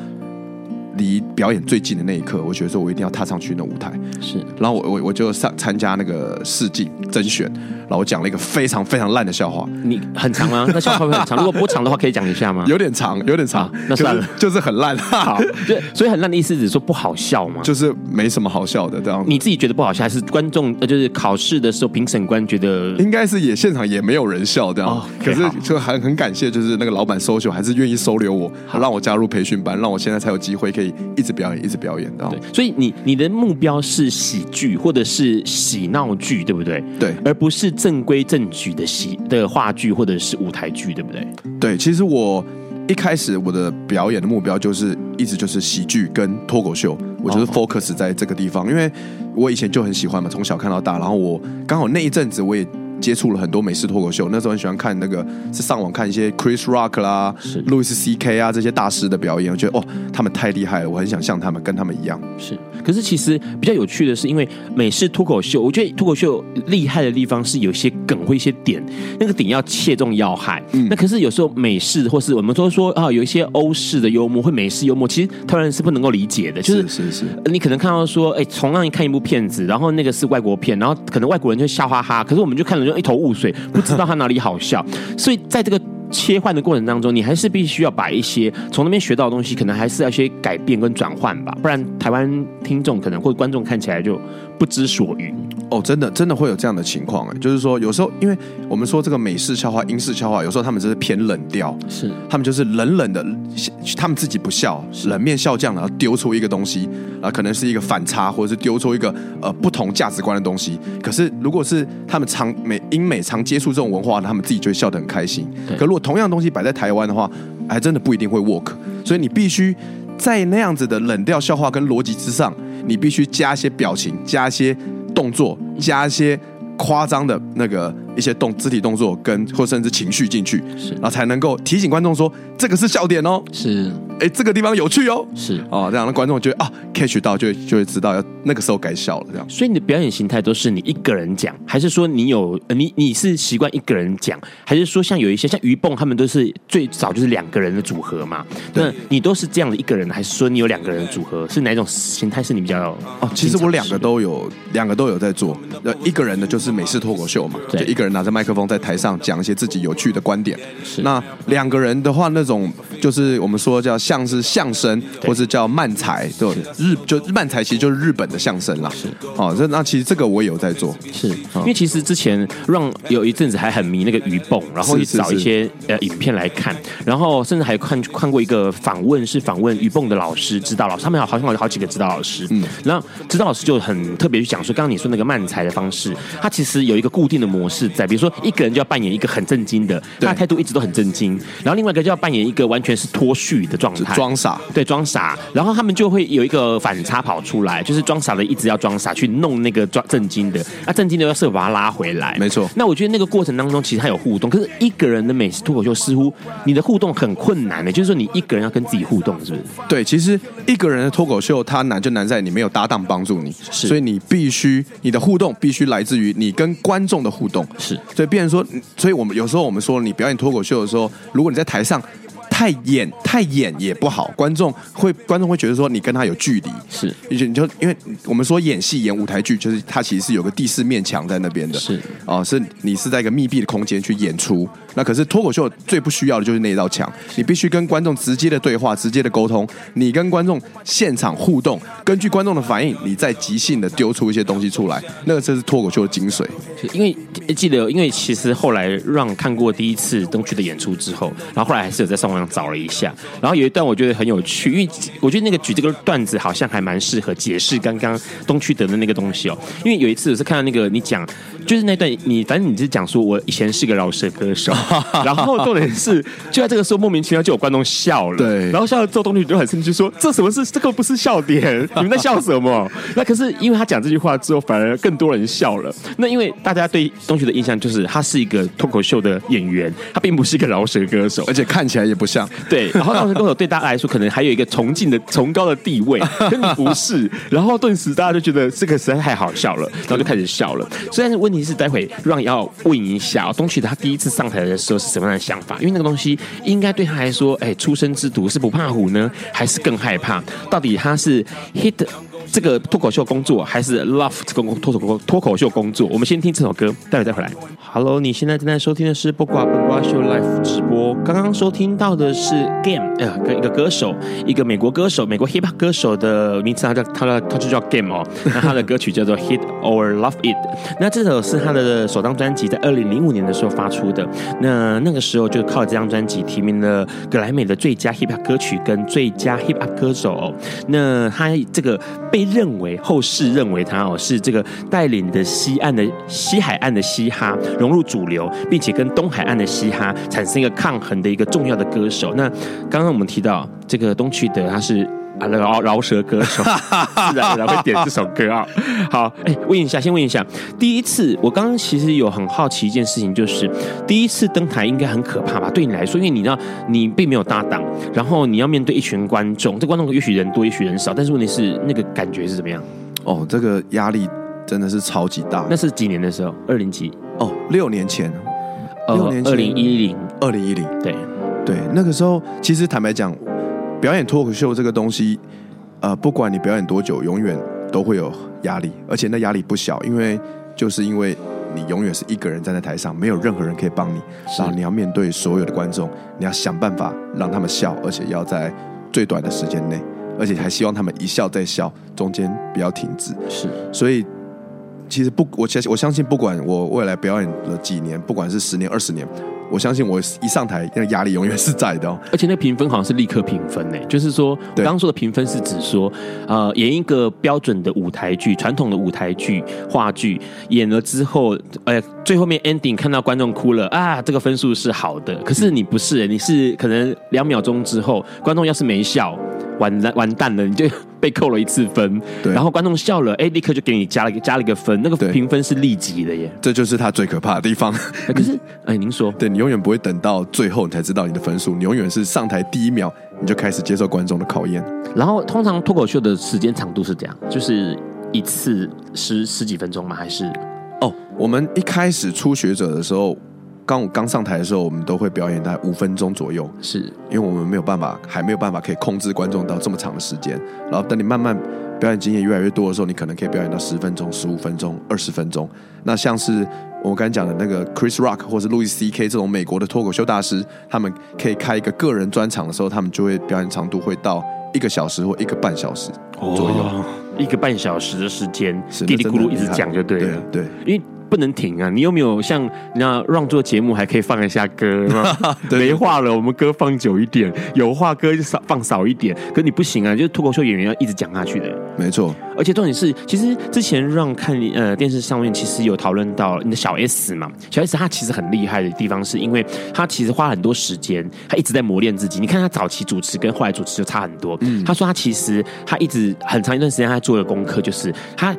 离表演最近的那一刻，我觉得说我一定要踏上去那舞台。是，然后我我我就上参加那个试镜甄选，然后我讲了一个非常非常烂的笑话，你很长吗？<laughs> 那笑话会很长？如果不长的话，可以讲一下吗？有点长，有点长，那算了，就是、就是很烂。好，对，所以很烂的意思只是说不好笑吗？就是没什么好笑的这样。你自己觉得不好笑，还是观众呃，就是考试的时候评审官觉得应该是也现场也没有人笑这样。哦、可是就很很感谢，就是那个老板收秀还是愿意收留我，让我加入培训班，让我现在才有机会可以一直表演，一直表演。对，所以你你的目标是喜剧或者是喜闹剧，对不对？对，而不是正规正矩的戏的话剧或者是舞台剧，对不对？对，其实我一开始我的表演的目标就是一直就是喜剧跟脱口秀，我就是 focus 在这个地方，因为我以前就很喜欢嘛，从小看到大，然后我刚好那一阵子我也。接触了很多美式脱口秀，那时候很喜欢看那个，是上网看一些 Chris Rock 啦、Louis C.K. 啊这些大师的表演，我觉得哦，他们太厉害了，我很想像他们，跟他们一样。是，可是其实比较有趣的是，因为美式脱口秀，我觉得脱口秀厉害的地方是有些梗或一些点，那个点要切中要害。嗯，那可是有时候美式或是我们都说啊，有一些欧式的幽默或美式幽默，其实台湾人是不能够理解的。就是是是，是，你可能看到说，哎，同样看一部片子，然后那个是外国片，然后可能外国人就笑哈哈，可是我们就看了就一头雾水，不知道他哪里好笑，所以在这个切换的过程当中，你还是必须要把一些从那边学到的东西，可能还是要一些改变跟转换吧，不然台湾听众可能或观众看起来就不知所云。哦，真的，真的会有这样的情况哎，就是说，有时候，因为我们说这个美式笑话、英式笑话，有时候他们就是偏冷调，是他们就是冷冷的，他们自己不笑，冷面笑匠，然后丢出一个东西，啊可能是一个反差，或者是丢出一个呃不同价值观的东西。可是如果是他们常美英美常接触这种文化，他们自己就会笑得很开心。可如果同样东西摆在台湾的话，还真的不一定会 work。所以你必须在那样子的冷调笑话跟逻辑之上，你必须加一些表情，加一些。动作加一些夸张的那个一些动肢体动作跟或甚至情绪进去，是，然后才能够提醒观众说这个是笑点哦，是。哎，这个地方有趣哦，是哦，这样的观众就会啊 catch 到，就会就会知道要那个时候该笑了，这样。所以你的表演形态都是你一个人讲，还是说你有呃你你是习惯一个人讲，还是说像有一些像鱼蹦他们都是最早就是两个人的组合嘛？那你都是这样的一个人，还是说你有两个人的组合？是哪种形态是你比较？哦，其实我两个都有，两个都有在做。那一个人的就是美式脱口秀嘛，就一个人拿着麦克风在台上讲一些自己有趣的观点。是。那两个人的话，那种就是我们说叫像是相声。或是叫漫才，对日就漫才，其实就是日本的相声啦。是哦，这那其实这个我也有在做，是因为其实之前让有一阵子还很迷那个鱼蹦，然后去找一些呃影片来看，然后甚至还看看过一个访问，是访问鱼蹦的老师、指导老师，他们好像有好几个指导老师。嗯，然后指导老师就很特别去讲说，刚刚你说那个漫才的方式，他其实有一个固定的模式在，比如说一个人就要扮演一个很震惊的，他的态度一直都很震惊，然后另外一个就要扮演一个完全是脱序的状态，装傻。对，装傻，然后他们就会有一个反差跑出来，就是装傻的一直要装傻去弄那个装震惊的，那震惊的要设法把他拉回来。没错。那我觉得那个过程当中其实他有互动，可是一个人的美式脱口秀似乎你的互动很困难的，就是说你一个人要跟自己互动，是不是？对，其实一个人的脱口秀它难就难在你没有搭档帮助你，是，所以你必须你的互动必须来自于你跟观众的互动，是。所以变成说，所以我们有时候我们说你表演脱口秀的时候，如果你在台上。太演太演也不好，观众会观众会觉得说你跟他有距离，是，你就你就因为我们说演戏演舞台剧，就是它其实是有个第四面墙在那边的，是哦，是你是在一个密闭的空间去演出，那可是脱口秀最不需要的就是那一道墙，你必须跟观众直接的对话，直接的沟通，你跟观众现场互动，根据观众的反应，你再即兴的丢出一些东西出来，那个就是脱口秀的精髓。因为记得，因为其实后来让看过第一次东区的演出之后，然后后来还是有在上网上找了一下，然后有一段我觉得很有趣，因为我觉得那个举这个段子好像还蛮适合解释刚刚东区德的那个东西哦。因为有一次我是看到那个你讲，就是那段你反正你是讲说我以前是个饶舌歌手，<laughs> 然后重点是就在这个时候莫名其妙就有观众笑了，对，然后笑了之后东区就很生气说这什么是这个不是笑点，<laughs> 你们在笑什么？那可是因为他讲这句话之后反而更多人笑了，那因为大家对东旭的印象就是他是一个脱口秀的演员，他并不是一个饶舌歌手，而且看起来也不像。对，然后饶舌歌手对大家来说可能还有一个崇敬的、<laughs> 崇高的地位，可你不是，然后顿时大家就觉得这个实在太好笑了，然后就开始笑了。虽然问题是，待会让要问一下东旭他第一次上台的时候是什么样的想法？因为那个东西应该对他来说，哎，初生之犊是不怕虎呢，还是更害怕？到底他是 hit 这个脱口秀工作，还是 love 这个脱口脱口秀工作？我们先听这首歌，待会再回来。Hello，你现在正在收听的是不瓜不瓜秀 Live 直播。刚刚收听到的是 Game，呃，跟一个歌手，一个美国歌手，美国 Hip Hop 歌手的名字，他叫他的他就叫 Game 哦。那他的歌曲叫做 Hit or Love It。那这首是他的首张专辑，在二零零五年的时候发出的。那那个时候就靠这张专辑提名了格莱美的最佳 Hip Hop 歌曲跟最佳 Hip Hop 歌手。那他这个被认为后世认为他哦是这个带领的西岸的西海岸的嘻哈融入主流，并且跟东海岸的嘻哈产生一个抗衡的一个重要的歌手。那刚刚我们提到这个东区德，他是。啊，那个饶饶舌歌手，<laughs> 自然而然会点这首歌啊。<laughs> 好，哎，问一下，先问一下，第一次我刚刚其实有很好奇一件事情，就是第一次登台应该很可怕吧？对你来说，因为你知道你并没有搭档，然后你要面对一群观众，这观众也许人多，也许人少，但是问题是那个感觉是怎么样？哦，这个压力真的是超级大。那是几年的时候？二零几？哦，六年前。六年前，二零一零，二零一零。对对，那个时候其实坦白讲。表演脱口秀这个东西，呃，不管你表演多久，永远都会有压力，而且那压力不小，因为就是因为你永远是一个人站在台上，没有任何人可以帮你，然后你要面对所有的观众，你要想办法让他们笑，而且要在最短的时间内，而且还希望他们一笑再笑，中间不要停止。是，所以其实不，我相我相信，不管我未来表演了几年，不管是十年、二十年。我相信我一上台，那个压力永远是在的哦。而且那评分好像是立刻评分呢，就是说，我刚刚说的评分是指说，呃，演一个标准的舞台剧、传统的舞台剧、话剧，演了之后，呃，最后面 ending 看到观众哭了啊，这个分数是好的。可是你不是，你是可能两秒钟之后，观众要是没笑，完蛋完蛋了，你就。<laughs> 被扣了一次分，对，然后观众笑了，哎，立刻就给你加了一个加了一个分，那个评分是立即的耶，这就是他最可怕的地方。可是，<laughs> 哎，您说，对，你永远不会等到最后你才知道你的分数，你永远是上台第一秒你就开始接受观众的考验。然后，通常脱口秀的时间长度是这样，就是一次十十几分钟吗？还是？哦，我们一开始初学者的时候。刚我刚上台的时候，我们都会表演大概五分钟左右，是因为我们没有办法，还没有办法可以控制观众到这么长的时间。然后等你慢慢表演经验越来越多的时候，你可能可以表演到十分钟、十五分钟、二十分钟。那像是我们刚才讲的那个 Chris Rock 或是 Louis C.K. 这种美国的脱口秀大师，他们可以开一个个人专场的时候，他们就会表演长度会到一个小时或一个半小时左右，哦、一个半小时的时间，嘀嘀咕噜一直讲就对了，对，对因为。不能停啊！你有没有像让做节目还可以放一下歌？<laughs> 没话了，我们歌放久一点；有话歌就少放少一点。可你不行啊！就是脱口秀演员要一直讲下去的。没错，而且重点是，其实之前让看呃电视上面其实有讨论到你的小 S 嘛，小 S 他其实很厉害的地方是因为他其实花很多时间，他一直在磨练自己。你看他早期主持跟后来主持就差很多。嗯，他说他其实他一直很长一段时间他做的功课就是他。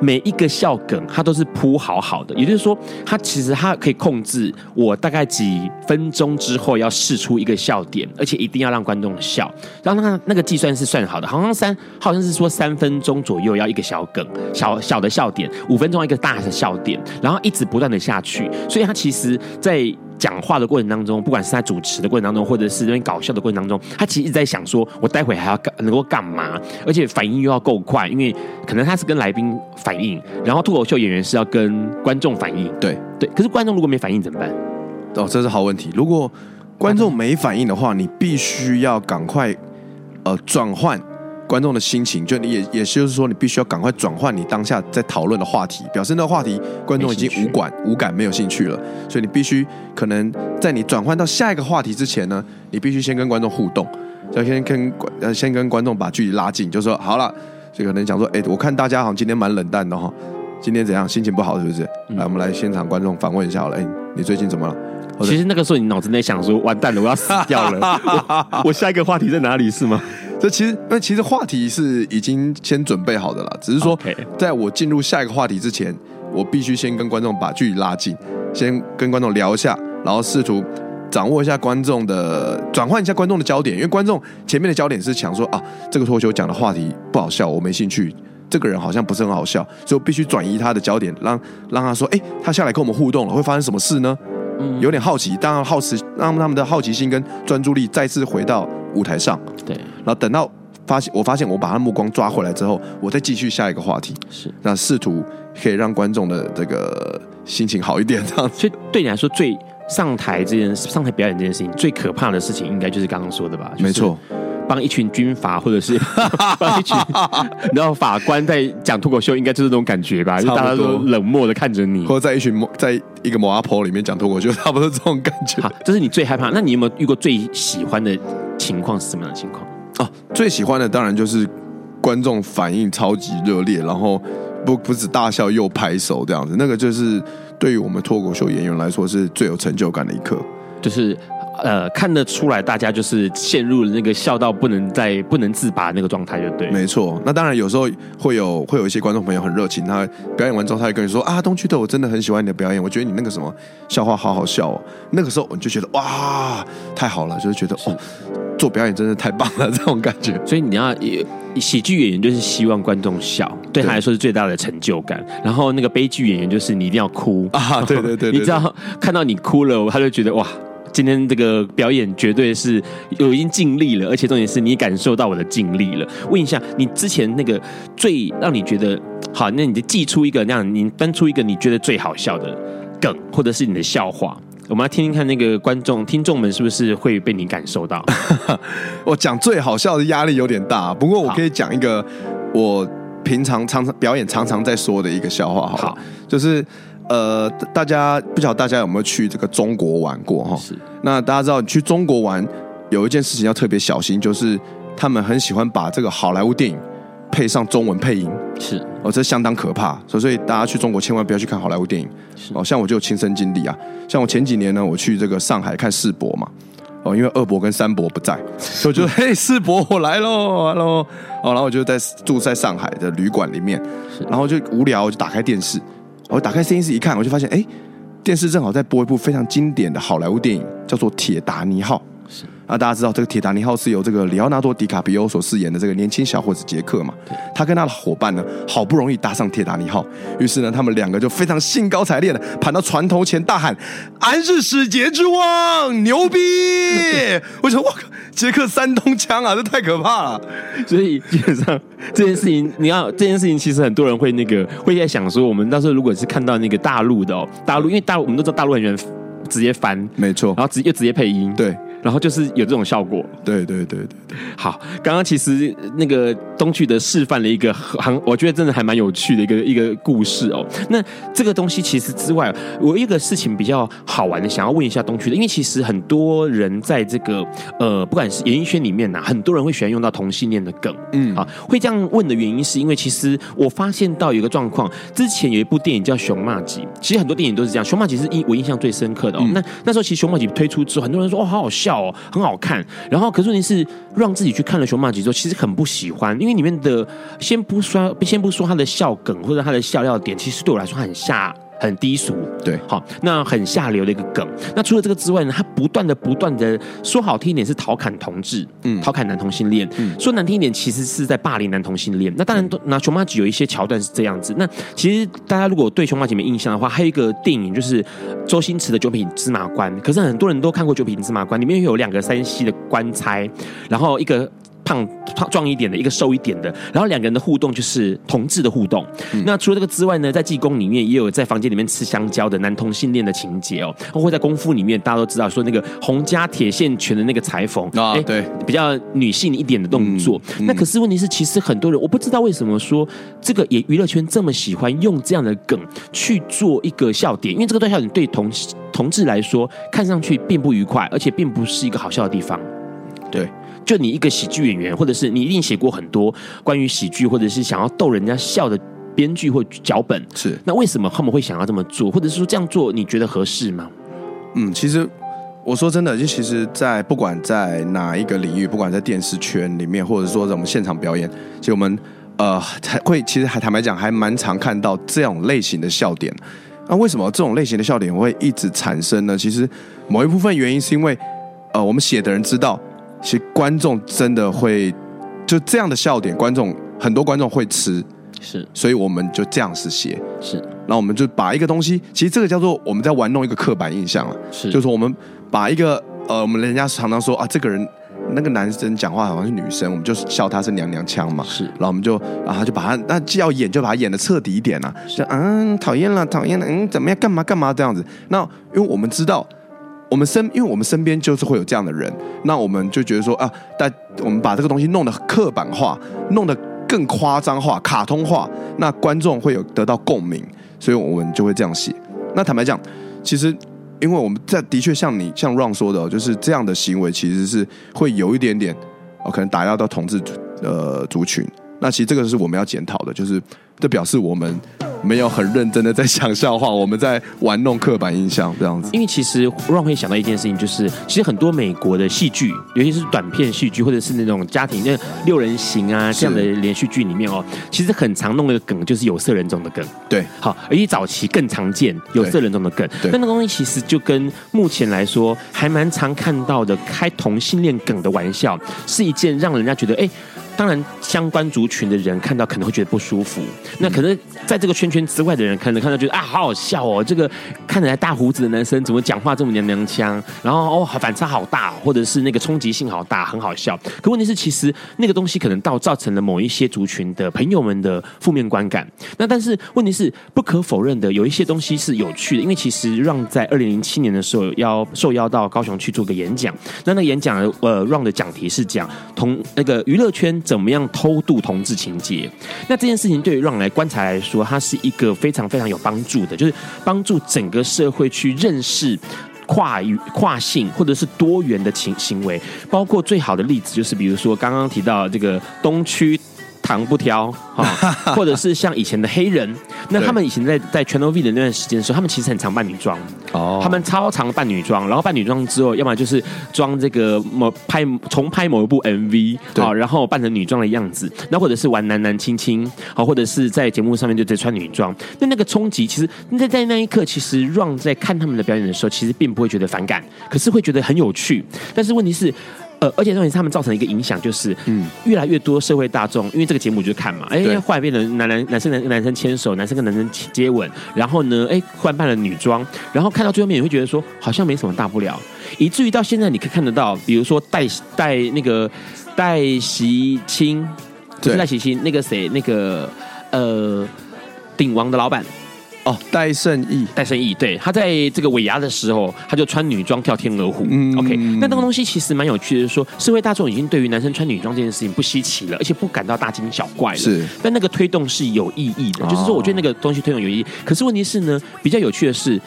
每一个笑梗，他都是铺好好的，也就是说，他其实他可以控制我大概几分钟之后要试出一个笑点，而且一定要让观众笑。然后那那个计算是算好的，好像三好像是说三分钟左右要一个小梗，小小的笑点，五分钟一个大的笑点，然后一直不断的下去。所以他其实，在讲话的过程当中，不管是在主持的过程当中，或者是那边搞笑的过程当中，他其实一直在想说，我待会还要干能够干嘛，而且反应又要够快，因为可能他是跟来宾反应，然后脱口秀演员是要跟观众反应，对对。可是观众如果没反应怎么办？哦，这是好问题。如果观众没反应的话，你必须要赶快呃转换。观众的心情，就你也也就是说，你必须要赶快转换你当下在讨论的话题，表示那个话题观众已经无感无感没有兴趣了，所以你必须可能在你转换到下一个话题之前呢，你必须先跟观众互动，要先跟呃先跟观众把距离拉近，就说好了，就可能讲说，哎，我看大家好像今天蛮冷淡的哈，今天怎样，心情不好是不是？来，我们来现场观众访问一下好了，哎，你最近怎么了？其实那个时候你脑子在想说，完蛋了，我要死掉了，<laughs> 我，我下一个话题在哪里是吗？这其实，那其实话题是已经先准备好的了，只是说，在我进入下一个话题之前，我必须先跟观众把距离拉近，先跟观众聊一下，然后试图掌握一下观众的，转换一下观众的焦点，因为观众前面的焦点是想说啊，这个脱口秀讲的话题不好笑，我没兴趣，这个人好像不是很好笑，所以我必须转移他的焦点，让让他说，哎，他下来跟我们互动了，会发生什么事呢？嗯，有点好奇，当然好奇，让他们的好奇心跟专注力再次回到舞台上，对，然后等到发现我发现我把他目光抓回来之后，我再继续下一个话题，是那试图可以让观众的这个心情好一点，这样子。所以对你来说，最上台这件事，上台表演这件事情，最可怕的事情，应该就是刚刚说的吧？没错。帮一群军阀，或者是 <laughs> 帮一群，然后法官在讲脱口秀，应该就是这种感觉吧？就大家都冷漠的看着你，或者在一群在一个摩阿婆里面讲脱口秀，差不多这种感觉。好，这是你最害怕。那你有没有遇过最喜欢的情况是什么样的情况？哦，最喜欢的当然就是观众反应超级热烈，然后不不止大笑又拍手这样子，那个就是对于我们脱口秀演员来说是最有成就感的一刻，就是。呃，看得出来，大家就是陷入了那个笑到不能再不能自拔那个状态，就对。没错，那当然有时候会有会有一些观众朋友很热情，他表演完之后，他会跟你说啊，东区的我真的很喜欢你的表演，我觉得你那个什么笑话好好笑哦。那个时候我就觉得哇，太好了，就是觉得哦，做表演真的太棒了这种感觉。所以你要喜剧演员就是希望观众笑，对他来说是最大的成就感。然后那个悲剧演员就是你一定要哭啊，对对对，对，<laughs> 你知道看到你哭了，他就觉得哇。今天这个表演绝对是有已经尽力了，而且重点是你感受到我的尽力了。问一下，你之前那个最让你觉得好，那你就记出一个那样，你翻出一个你觉得最好笑的梗，或者是你的笑话，我们来听听看那个观众听众们是不是会被你感受到。我讲最好笑的压力有点大，不过我可以讲一个我平常常常表演常常在说的一个笑话好，好，就是。呃，大家不晓得大家有没有去这个中国玩过哈？是。那大家知道，你去中国玩有一件事情要特别小心，就是他们很喜欢把这个好莱坞电影配上中文配音。是。哦，这相当可怕，所以所以大家去中国千万不要去看好莱坞电影。哦，像我就有亲身经历啊，像我前几年呢，我去这个上海看世博嘛，哦，因为二博跟三博不在，所以我就 <laughs> 嘿，世博我来喽，来喽。哦，然后我就在住在上海的旅馆里面，然后就无聊，我就打开电视。我打开摄影室一看，我就发现，哎，电视正好在播一部非常经典的好莱坞电影，叫做《铁达尼号》。是啊，大家知道这个铁达尼号是由这个里奥纳多·迪卡比欧所饰演的这个年轻小伙子杰克嘛？他跟他的伙伴呢，好不容易搭上铁达尼号，于是呢，他们两个就非常兴高采烈的跑到船头前大喊：“俺是使节之王，牛逼！”我说：“我靠，杰克山东腔啊，这太可怕了。”所以基本上这件事情，你要这件事情，其实很多人会那个会在想说，我们到时候如果是看到那个大陆的哦，大陆因为大陆我们都知道大陆很喜欢直接翻，没错，然后直接又直接配音，对。然后就是有这种效果，对对对对对。好，刚刚其实那个东旭的示范了一个很，我觉得真的还蛮有趣的一个一个故事哦。那这个东西其实之外，我有一个事情比较好玩的，想要问一下东区的，因为其实很多人在这个呃，不管是演艺圈里面呐、啊，很多人会喜欢用到同性恋的梗，嗯啊，会这样问的原因是因为其实我发现到有一个状况，之前有一部电影叫《熊骂集》，其实很多电影都是这样，《熊骂集》是印我印象最深刻的哦。嗯、那那时候其实《熊骂集》推出之后，很多人说哦，好好笑。哦，很好看。然后，可是问题是，让自己去看了《熊马吉》之后，其实很不喜欢，因为里面的先不说，先不说他的笑梗或者他的笑料点，其实对我来说很下。很低俗，对，好，那很下流的一个梗。那除了这个之外呢，他不断的、不断的说好听一点是调侃同志，嗯，调侃男同性恋，嗯，说难听一点，其实是在霸凌男同性恋。那当然，那熊麻吉有一些桥段是这样子。那其实大家如果对熊麻吉没印象的话，还有一个电影就是周星驰的《九品芝麻官》，可是很多人都看过《九品芝麻官》，里面有两个山西的官差，然后一个。胖胖壮一点的，一个瘦一点的，然后两个人的互动就是同志的互动。嗯、那除了这个之外呢，在济公里面也有在房间里面吃香蕉的男同性恋的情节哦。或在功夫里面，大家都知道说那个洪家铁线拳的那个裁缝啊，欸、对，比较女性一点的动作。那可是问题是，其实很多人我不知道为什么说这个也娱乐圈这么喜欢用这样的梗去做一个笑点，因为这个段笑点对同同志来说看上去并不愉快，而且并不是一个好笑的地方。对。就你一个喜剧演员，或者是你一定写过很多关于喜剧，或者是想要逗人家笑的编剧或脚本，是那为什么他们会想要这么做，或者是说这样做你觉得合适吗？嗯，其实我说真的，就其实，在不管在哪一个领域，不管在电视圈里面，或者说在我们现场表演，其实我们呃会其实还坦白讲，还蛮常看到这种类型的笑点。那为什么这种类型的笑点会一直产生呢？其实某一部分原因是因为呃，我们写的人知道。其实观众真的会就这样的笑点，观众很多观众会吃，是，所以我们就这样子写，是，那我们就把一个东西，其实这个叫做我们在玩弄一个刻板印象了，是，就是说我们把一个呃，我们人家常常说啊，这个人那个男生讲话好像是女生，我们就笑他是娘娘腔嘛。是，然后我们就，然后他就把他，那既要演就把他演的彻底一点啊，就嗯，讨厌了，讨厌了，嗯，怎么样，干嘛干嘛这样子。那因为我们知道，我们身，因为我们身边就是会有这样的人，那我们就觉得说啊，但我们把这个东西弄得刻板化，弄得更夸张化、卡通化，那观众会有得到共鸣，所以我们就会这样写。那坦白讲，其实。因为我们在的确像你像 Ron 说的，就是这样的行为其实是会有一点点哦，可能打压到同志呃族群。那其实这个是我们要检讨的，就是这表示我们。没有很认真的在讲笑话，我们在玩弄刻板印象这样子。因为其实 Ron 会想到一件事情，就是其实很多美国的戏剧，尤其是短片戏剧，或者是那种家庭那六人行啊这样的连续剧里面哦，其实很常弄的梗就是有色人种的梗。对，好，而且早期更常见有色人种的梗。但那个东西其实就跟目前来说还蛮常看到的开同性恋梗的玩笑，是一件让人家觉得哎。当然，相关族群的人看到可能会觉得不舒服。那可能在这个圈圈之外的人，可能看到觉得啊，好好笑哦！这个看起来大胡子的男生怎么讲话这么娘娘腔？然后哦，反差好大，或者是那个冲击性好大，很好笑。可问题是，其实那个东西可能到造成了某一些族群的朋友们的负面观感。那但是问题是，不可否认的，有一些东西是有趣的。因为其实 Ron 在二零零七年的时候要受邀到高雄去做个演讲。那那个演讲呃，Ron 的讲题是讲同那个娱乐圈。怎么样偷渡同志情节？那这件事情对于让来观察来说，它是一个非常非常有帮助的，就是帮助整个社会去认识跨域跨性或者是多元的情行为。包括最好的例子就是，比如说刚刚提到这个东区。糖不挑，<laughs> 或者是像以前的黑人，那他们以前在在 Channel V 的那段时间的时候，他们其实很常扮女装哦，他们超常扮女装，然后扮女装之后，要么就是装这个某拍重拍某一部 MV 啊，然后扮成女装的样子，那或者是玩男男亲亲，好，或者是在节目上面就直接穿女装，那那个冲击，其实在在那一刻，其实 Ron 在看他们的表演的时候，其实并不会觉得反感，可是会觉得很有趣，但是问题是。呃，而且重点是他们造成一个影响，就是嗯，越来越多社会大众，因为这个节目就是看嘛，哎，后来变成男男男生男男生牵手，男生跟男生接吻，然后呢，哎，换扮了女装，然后看到最后面，你会觉得说好像没什么大不了，以至于到现在你可以看得到，比如说戴戴那个戴习清，不是戴习清那个谁那个呃鼎王的老板。哦，戴胜义，戴胜义，对，他在这个尾牙的时候，他就穿女装跳天鹅湖。嗯，OK，那那个东西其实蛮有趣的，就是说社会大众已经对于男生穿女装这件事情不稀奇了，而且不感到大惊小怪了。是，但那个推动是有意义的，就是说，我觉得那个东西推动有意义。可是问题是呢，比较有趣的是。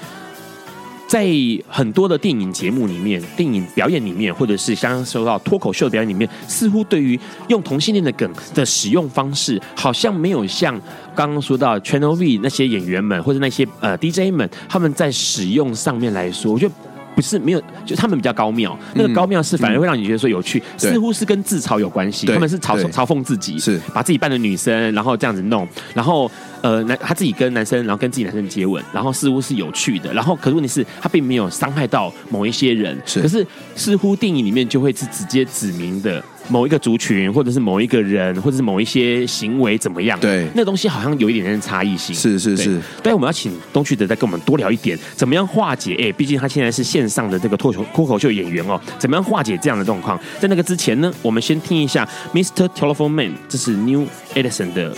在很多的电影节目里面，电影表演里面，或者是刚刚说到脱口秀表演里面，似乎对于用同性恋的梗的使用方式，好像没有像刚刚说到 Channel V 那些演员们或者那些呃 DJ 们他们在使用上面来说，我觉得。不是没有，就他们比较高妙。那个高妙是反而会让你觉得说有趣，嗯、似乎是跟自嘲有关系。他们是嘲嘲讽自己，是把自己扮的女生，然后这样子弄，然后呃男他自己跟男生，然后跟自己男生接吻，然后似乎是有趣的。然后可是问题是，他并没有伤害到某一些人。是，可是似乎电影里面就会是直接指明的。某一个族群，或者是某一个人，或者是某一些行为怎么样？对，那个东西好像有一点点差异性。是是是。但我们要请东区德再跟我们多聊一点，怎么样化解？哎，毕竟他现在是线上的这个脱口脱口秀演员哦，怎么样化解这样的状况？在那个之前呢，我们先听一下 Mr. Telephone Man，这是 New Edison 的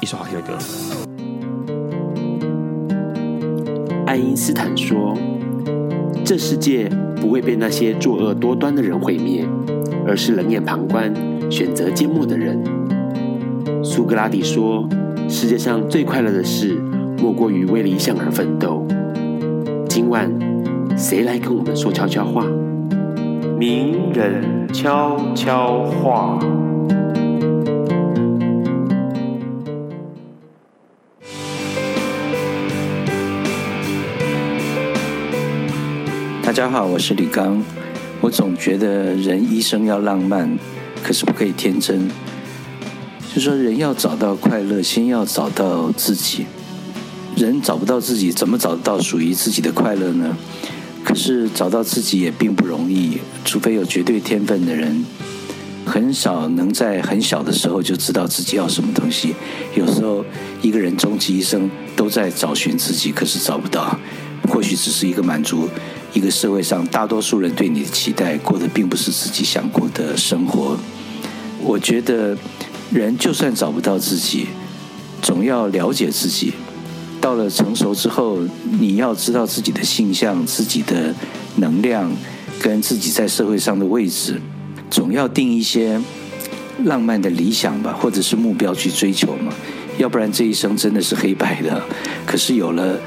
一首好听的歌。爱因斯坦说：“这世界不会被那些作恶多端的人毁灭。”而是冷眼旁观、选择缄默的人。苏格拉底说：“世界上最快乐的事，莫过于为理想而奋斗。”今晚，谁来跟我们说悄悄话？名人悄悄话。大家好，我是李刚。我总觉得人一生要浪漫，可是不可以天真。就说人要找到快乐，先要找到自己。人找不到自己，怎么找得到属于自己的快乐呢？可是找到自己也并不容易，除非有绝对天分的人，很少能在很小的时候就知道自己要什么东西。有时候一个人终其一生都在找寻自己，可是找不到，或许只是一个满足。一个社会上大多数人对你的期待，过的并不是自己想过的生活。我觉得人就算找不到自己，总要了解自己。到了成熟之后，你要知道自己的性向、自己的能量，跟自己在社会上的位置，总要定一些浪漫的理想吧，或者是目标去追求嘛。要不然这一生真的是黑白的。可是有了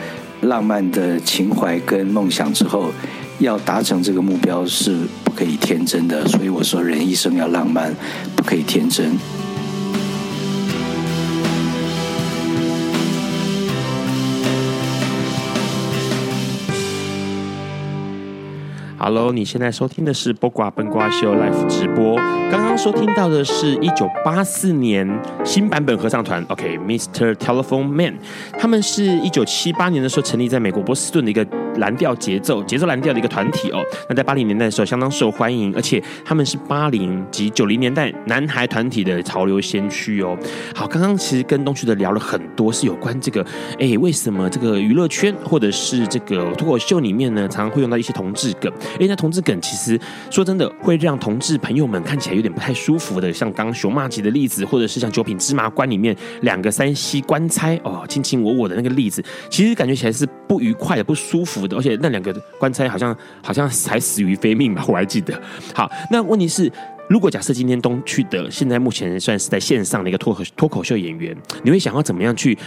浪漫的情怀跟梦想之后，要达成这个目标是不可以天真的。所以我说，人一生要浪漫，不可以天真。Hello，你现在收听的是播瓜笨瓜秀 Live 直播。刚刚收听到的是一九八四年新版本合唱团，OK，Mr. Telephone Man，他们是一九七八年的时候成立在美国波士顿的一个蓝调节奏节奏蓝调的一个团体哦。那在八零年代的时候相当受欢迎，而且他们是八零及九零年代男孩团体的潮流先驱哦。好，刚刚其实跟东旭的聊了很多，是有关这个，哎，为什么这个娱乐圈或者是这个脱口秀里面呢，常常会用到一些同志梗。哎，那同志梗其实说真的，会让同志朋友们看起来有点不太舒服的，像刚熊骂级的例子，或者是像九品芝麻官里面两个三西官差哦，卿卿我我的那个例子，其实感觉起来是不愉快的、不舒服的，而且那两个官差好像好像还死于非命吧，我还记得。好，那问题是，如果假设今天东区的现在目前算是在线上的一个脱口脱口秀演员，你会想要怎么样去？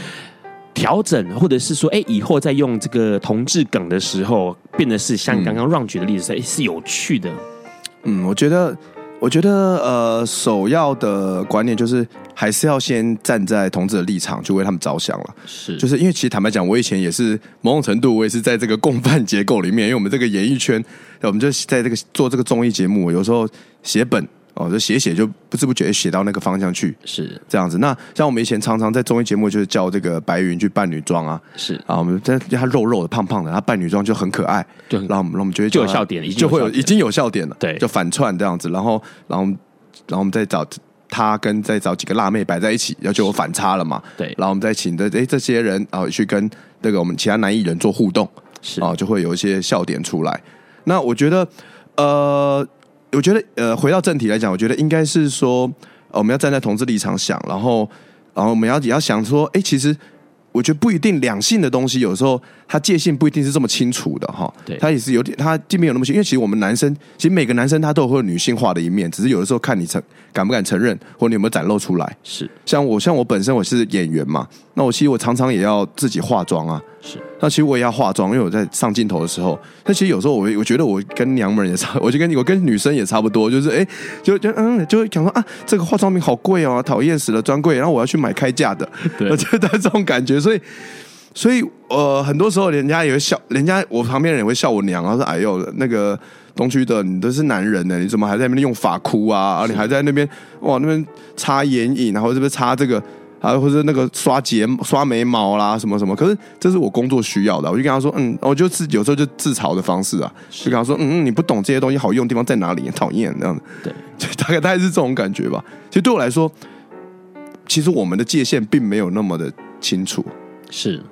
调整，或者是说，哎，以后在用这个同志梗的时候，变得是像刚刚 Ron 举的例子，哎、嗯，是有趣的。嗯，我觉得，我觉得，呃，首要的观念就是，还是要先站在同志的立场，就为他们着想了。是，就是因为其实坦白讲，我以前也是某种程度，我也是在这个共犯结构里面，因为我们这个演艺圈，我们就在这个做这个综艺节目，有时候写本。哦，就写写就不知不觉写到那个方向去，是这样子。那像我们以前常常在综艺节目，就是叫这个白云去扮女装啊，是啊，我们在她肉肉的、胖胖的，她扮女装就很可爱，对，然后我们我们觉得就有笑点，就会有已经有笑点了，对，就反串这样子。然后，然后，然后我们再找她跟再找几个辣妹摆在一起，然后就有反差了嘛，对。然后我们再请的哎这些人啊去跟那个我们其他男艺人做互动，是啊，就会有一些笑点出来。那我觉得呃。我觉得，呃，回到正题来讲，我觉得应该是说，我们要站在同志立场想，然后，然后我们要也要想说，哎，其实我觉得不一定两性的东西，有时候它界限不一定是这么清楚的哈。对，它也是有点，他既没有那么清，因为其实我们男生，其实每个男生他都会有女性化的一面，只是有的时候看你承敢不敢承认，或你有没有展露出来。是，像我，像我本身我是演员嘛，那我其实我常常也要自己化妆啊。是，那其实我也要化妆，因为我在上镜头的时候，那其实有时候我我觉得我跟娘们也差，<laughs> 我就跟我跟女生也差不多，就是哎，就就嗯，就会讲说啊，这个化妆品好贵哦，讨厌死了，专柜，然后我要去买开价的，对，我觉得这种感觉，所以所以呃，很多时候人家也会笑，人家我旁边人也会笑我娘，然后说哎呦，那个东区的你都是男人呢，你怎么还在那边用发箍啊？啊你还在那边哇那边擦眼影，然后这边擦这个。啊，或者那个刷睫、刷眉毛啦，什么什么，可是这是我工作需要的，我就跟他说，嗯，我就自有时候就自嘲的方式啊，就跟他说，嗯嗯，你不懂这些东西好用的地方在哪里，讨厌这样子，对，就 <laughs> 大概大概是这种感觉吧。其实对我来说，其实我们的界限并没有那么的清楚，是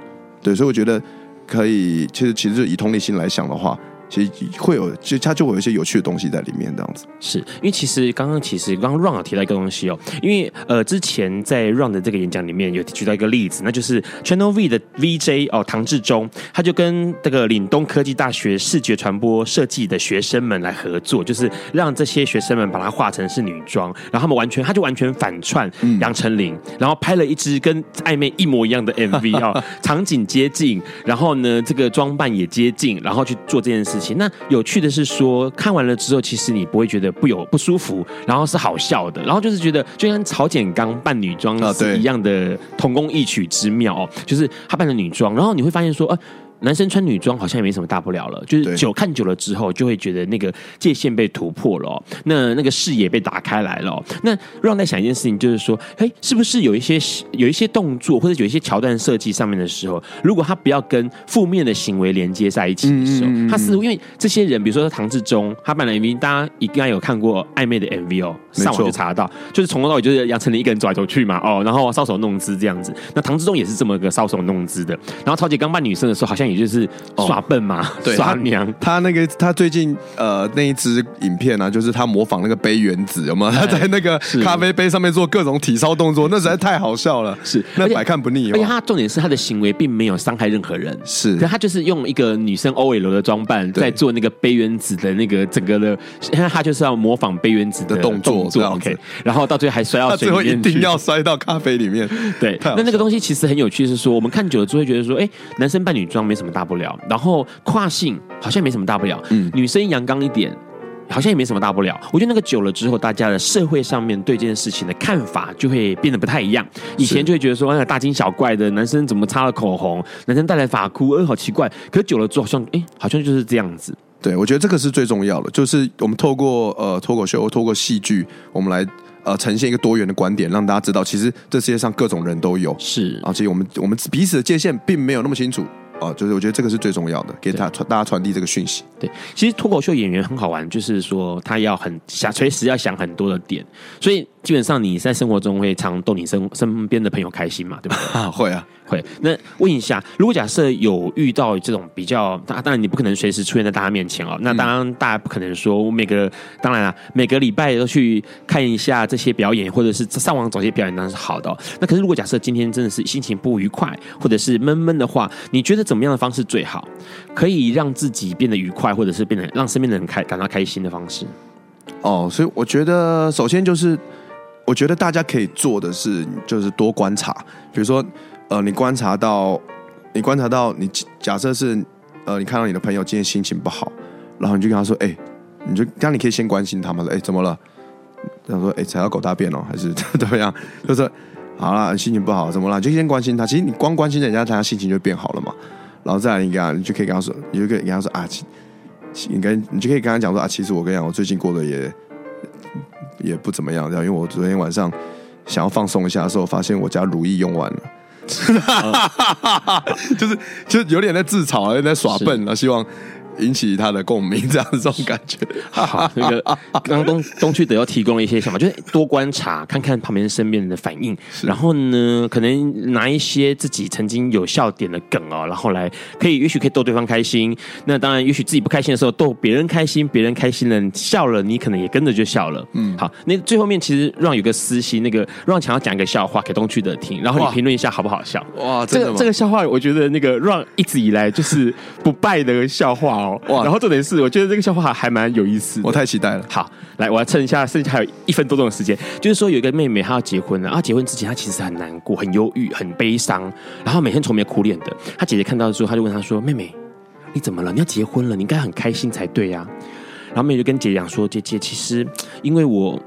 对，所以我觉得可以，其实其实以同理心来想的话。其实会有，其实它就会有一些有趣的东西在里面，这样子。是因为其实刚刚其实刚刚 Ron 有提到一个东西哦，因为呃之前在 Ron 的这个演讲里面有举到一个例子，那就是 Channel V 的 VJ 哦唐志忠，他就跟这个岭东科技大学视觉传播设计的学生们来合作，就是让这些学生们把它画成是女装，然后他们完全他就完全反串杨丞琳，然后拍了一支跟暧昧一模一样的 MV 哦，<laughs> 场景接近，然后呢这个装扮也接近，然后去做这件事。那有趣的是说，看完了之后，其实你不会觉得不有不舒服，然后是好笑的，然后就是觉得就像曹简刚扮女装是一样的同工异曲之妙哦，就是他扮的女装，然后你会发现说，呃。男生穿女装好像也没什么大不了了，就是久看久了之后，就会觉得那个界限被突破了，哦，那那个视野被打开来了，哦。那让在想一件事情，就是说，哎，是不是有一些有一些动作或者有一些桥段设计上面的时候，如果他不要跟负面的行为连接在一起的时候，他似乎因为这些人，比如说唐志忠，他扮的 MV，大家应该有看过暧昧的 MV 哦，上网就查得到，就是从头到尾就是杨丞琳一个人走来走去嘛，哦，然后搔首弄姿这样子。那唐志忠也是这么个搔首弄姿的，然后曹姐刚扮女生的时候，好像。也就是耍笨嘛，<laughs> 哦、对耍娘。他，他那个他最近呃那一支影片啊，就是他模仿那个杯原子，有吗？他在那个咖啡杯上面做各种体操动作，那实在太好笑了。是，那百看不腻。而且他重点是他的行为并没有伤害任何人，是，可他就是用一个女生 OL 的装扮在做那个杯原子的那个整个的，因为他就是要模仿杯原子的动作，动作 OK，然后到最后还摔到水里面去，最后一定要摔到咖啡里面。对，那那个东西其实很有趣，是说我们看久了之后会觉得说，哎，男生扮女装没什么大不了，然后跨性好像没什么大不了，嗯，女生阳刚一点好像也没什么大不了。我觉得那个久了之后，大家的社会上面对这件事情的看法就会变得不太一样。以前就会觉得说，哎，大惊小怪的男生怎么擦了口红，男生戴了发箍，哎，好奇怪。可是久了之后，好像哎，好像就是这样子。对，我觉得这个是最重要的，就是我们透过呃脱口秀，透过戏剧，我们来。呃，呈现一个多元的观点，让大家知道，其实这世界上各种人都有。是啊，其实我们我们彼此的界限并没有那么清楚。哦，就是我觉得这个是最重要的，给他传大家传递这个讯息。对，其实脱口秀演员很好玩，就是说他要很想随时要想很多的点，所以基本上你在生活中会常逗你身身边的朋友开心嘛，对不对？<laughs> 啊，会啊，会。那问一下，如果假设有遇到这种比较，当然你不可能随时出现在大家面前哦。那当然大家不可能说我每个，当然啊，每个礼拜都去看一下这些表演，或者是上网找些表演，当然是好的哦。那可是如果假设今天真的是心情不愉快，或者是闷闷的话，你觉得？怎么样的方式最好，可以让自己变得愉快，或者是变得让身边的人开感到开心的方式？哦，所以我觉得，首先就是，我觉得大家可以做的是，就是多观察。比如说，呃，你观察到，你观察到，你假设是，呃，你看到你的朋友今天心情不好，然后你就跟他说，哎、你就当你可以先关心他们，哎、怎么了？他说，哎、踩到狗大便哦，还是 <laughs> 怎么样？就是。好了，心情不好，怎么了？就先关心他。其实你光关心人家，他心情就变好了嘛。然后再来，你跟他，你就可以跟他说，你就可以跟他说啊，你跟你就可以跟他讲说啊，其实我跟你讲，我最近过得也也不怎么样。这样，因为我昨天晚上想要放松一下的时候，发现我家如意用完了，就是就有点在自嘲，有点在耍笨啊，希望。引起他的共鸣，这样这种感觉。好，那个 <laughs> 刚刚东东区德又提供了一些想法，就是多观察，看看旁边身边人的反应，然后呢，可能拿一些自己曾经有笑点的梗哦，然后来可以，也许可以逗对方开心。那当然，也许自己不开心的时候逗别人开心，别人开心了笑了，你可能也跟着就笑了。嗯，好，那最后面其实让有个私心，那个让想要讲一个笑话给东区德听，然后你评论一下好不好笑？哇，这个这个笑话，我觉得那个让一直以来就是不败的笑话哦。哇！然后重点是，我觉得这个笑话还蛮有意思，我太期待了。好，来，我要趁一下，剩下还有一分多钟的时间，就是说有一个妹妹她要结婚了，然后结婚之前她其实很难过、很忧郁、很悲伤，然后每天愁眉苦脸的。她姐姐看到之后，她就问她说：“妹妹，你怎么了？你要结婚了，你应该很开心才对呀。”然后妹妹就跟姐姐讲说：“姐姐，其实因为我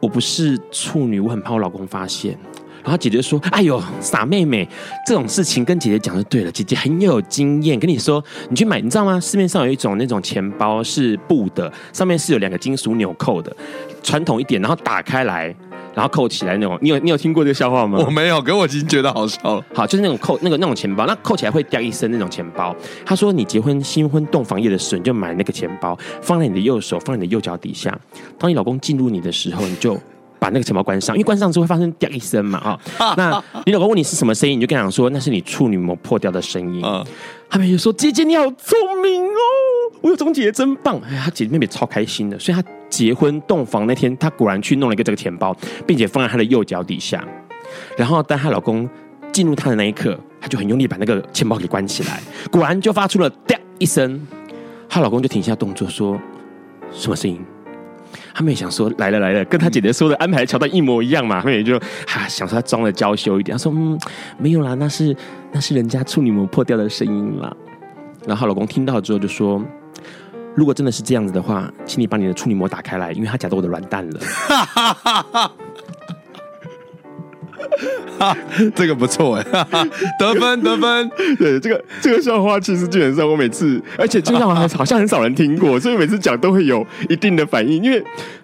我不是处女，我很怕我老公发现。”然后姐姐说：“哎呦，傻妹妹，这种事情跟姐姐讲就对了。姐姐很有经验，跟你说，你去买，你知道吗？市面上有一种那种钱包是布的，上面是有两个金属纽扣的，传统一点，然后打开来，然后扣起来那种。你有你有听过这个笑话吗？<laughs> 我没有，可我已经觉得好笑了。好，就是那种扣那个那种钱包，那扣起来会掉一身那种钱包。他说，你结婚新婚洞房夜的时候，你就买那个钱包，放在你的右手，放在你的右脚底下。当你老公进入你的时候，你就。”把那个钱包关上，因为关上之后会发生“掉”一声嘛，啊，<laughs> 那你老公问你是什么声音，你就跟他讲说那是你处女膜破掉的声音。嗯，他们就说：“姐姐你好聪明哦，我有这种姐姐真棒。”哎，他姐姐妹妹超开心的，所以她结婚洞房那天，她果然去弄了一个这个钱包，并且放在她的右脚底下。然后当她老公进入她的那一刻，她就很用力把那个钱包给关起来，果然就发出了“掉”一声。她老公就停下动作说：“什么声音？”他们也想说来了来了，跟他姐姐说的安排的桥段一模一样嘛。他们也就哈想说他装的娇羞一点，他说嗯没有啦，那是那是人家处女膜破掉的声音啦。然后老公听到之后就说，如果真的是这样子的话，请你把你的处女膜打开来，因为他夹到我的软蛋了。哈，<laughs> 这个不错 <laughs> 哎，得分得分。<laughs> 对，这个这个笑话其实基本上我每次，而且这个笑话好像很少人听过，所以每次讲都会有一定的反应，因为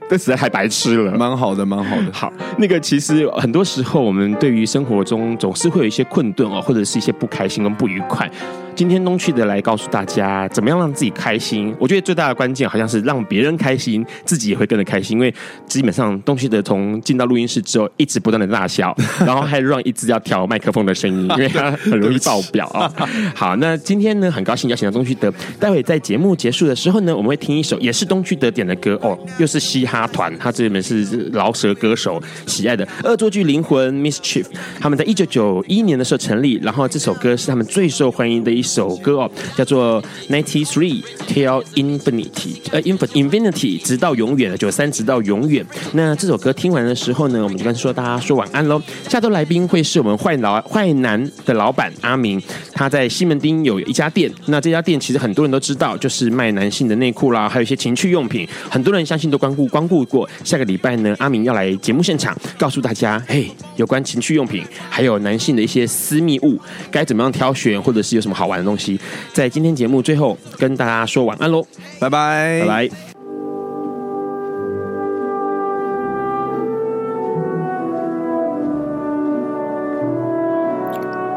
这实在太白痴了。蛮好的，蛮好的。好，那个其实很多时候我们对于生活中总是会有一些困顿哦，或者是一些不开心跟不愉快。今天东区德来告诉大家，怎么样让自己开心。我觉得最大的关键好像是让别人开心，自己也会跟着开心。因为基本上东区德从进到录音室之后，一直不断的大笑，<laughs> 然后还让一直要调麦克风的声音，因为他很容易爆表啊。<laughs> 好，那今天呢，很高兴邀请到东区德。待会在节目结束的时候呢，我们会听一首也是东区德点的歌哦，又是嘻哈团，他这边是饶舌歌手喜爱的恶作剧灵魂 Mischief。他们在一九九一年的时候成立，然后这首歌是他们最受欢迎的一一首歌哦，叫做 Ninety Three Till Infinity，呃，Infinity 直到永远的九三直到永远。那这首歌听完的时候呢，我们就跟说大家说晚安喽。下周来宾会是我们坏老坏男的老板阿明，他在西门町有一家店，那这家店其实很多人都知道，就是卖男性的内裤啦，还有一些情趣用品，很多人相信都光顾光顾过。下个礼拜呢，阿明要来节目现场，告诉大家，嘿，有关情趣用品，还有男性的一些私密物，该怎么样挑选，或者是有什么好玩的东西，在今天节目最后跟大家说晚安喽，拜拜，拜拜。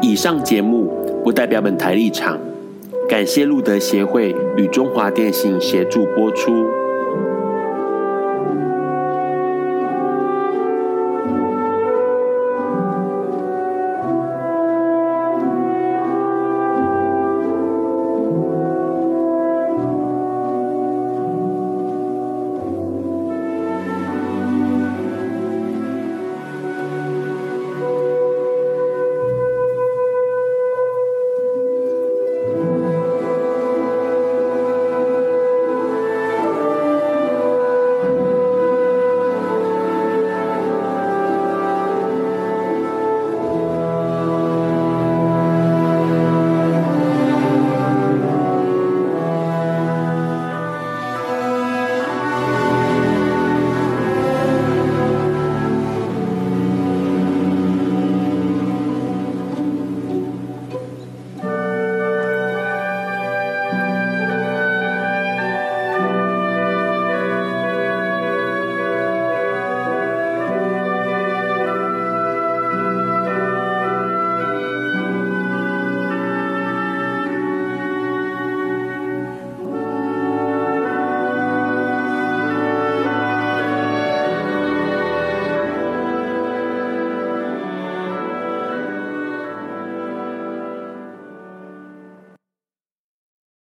以上节目不代表本台立场，感谢路德协会与中华电信协助播出。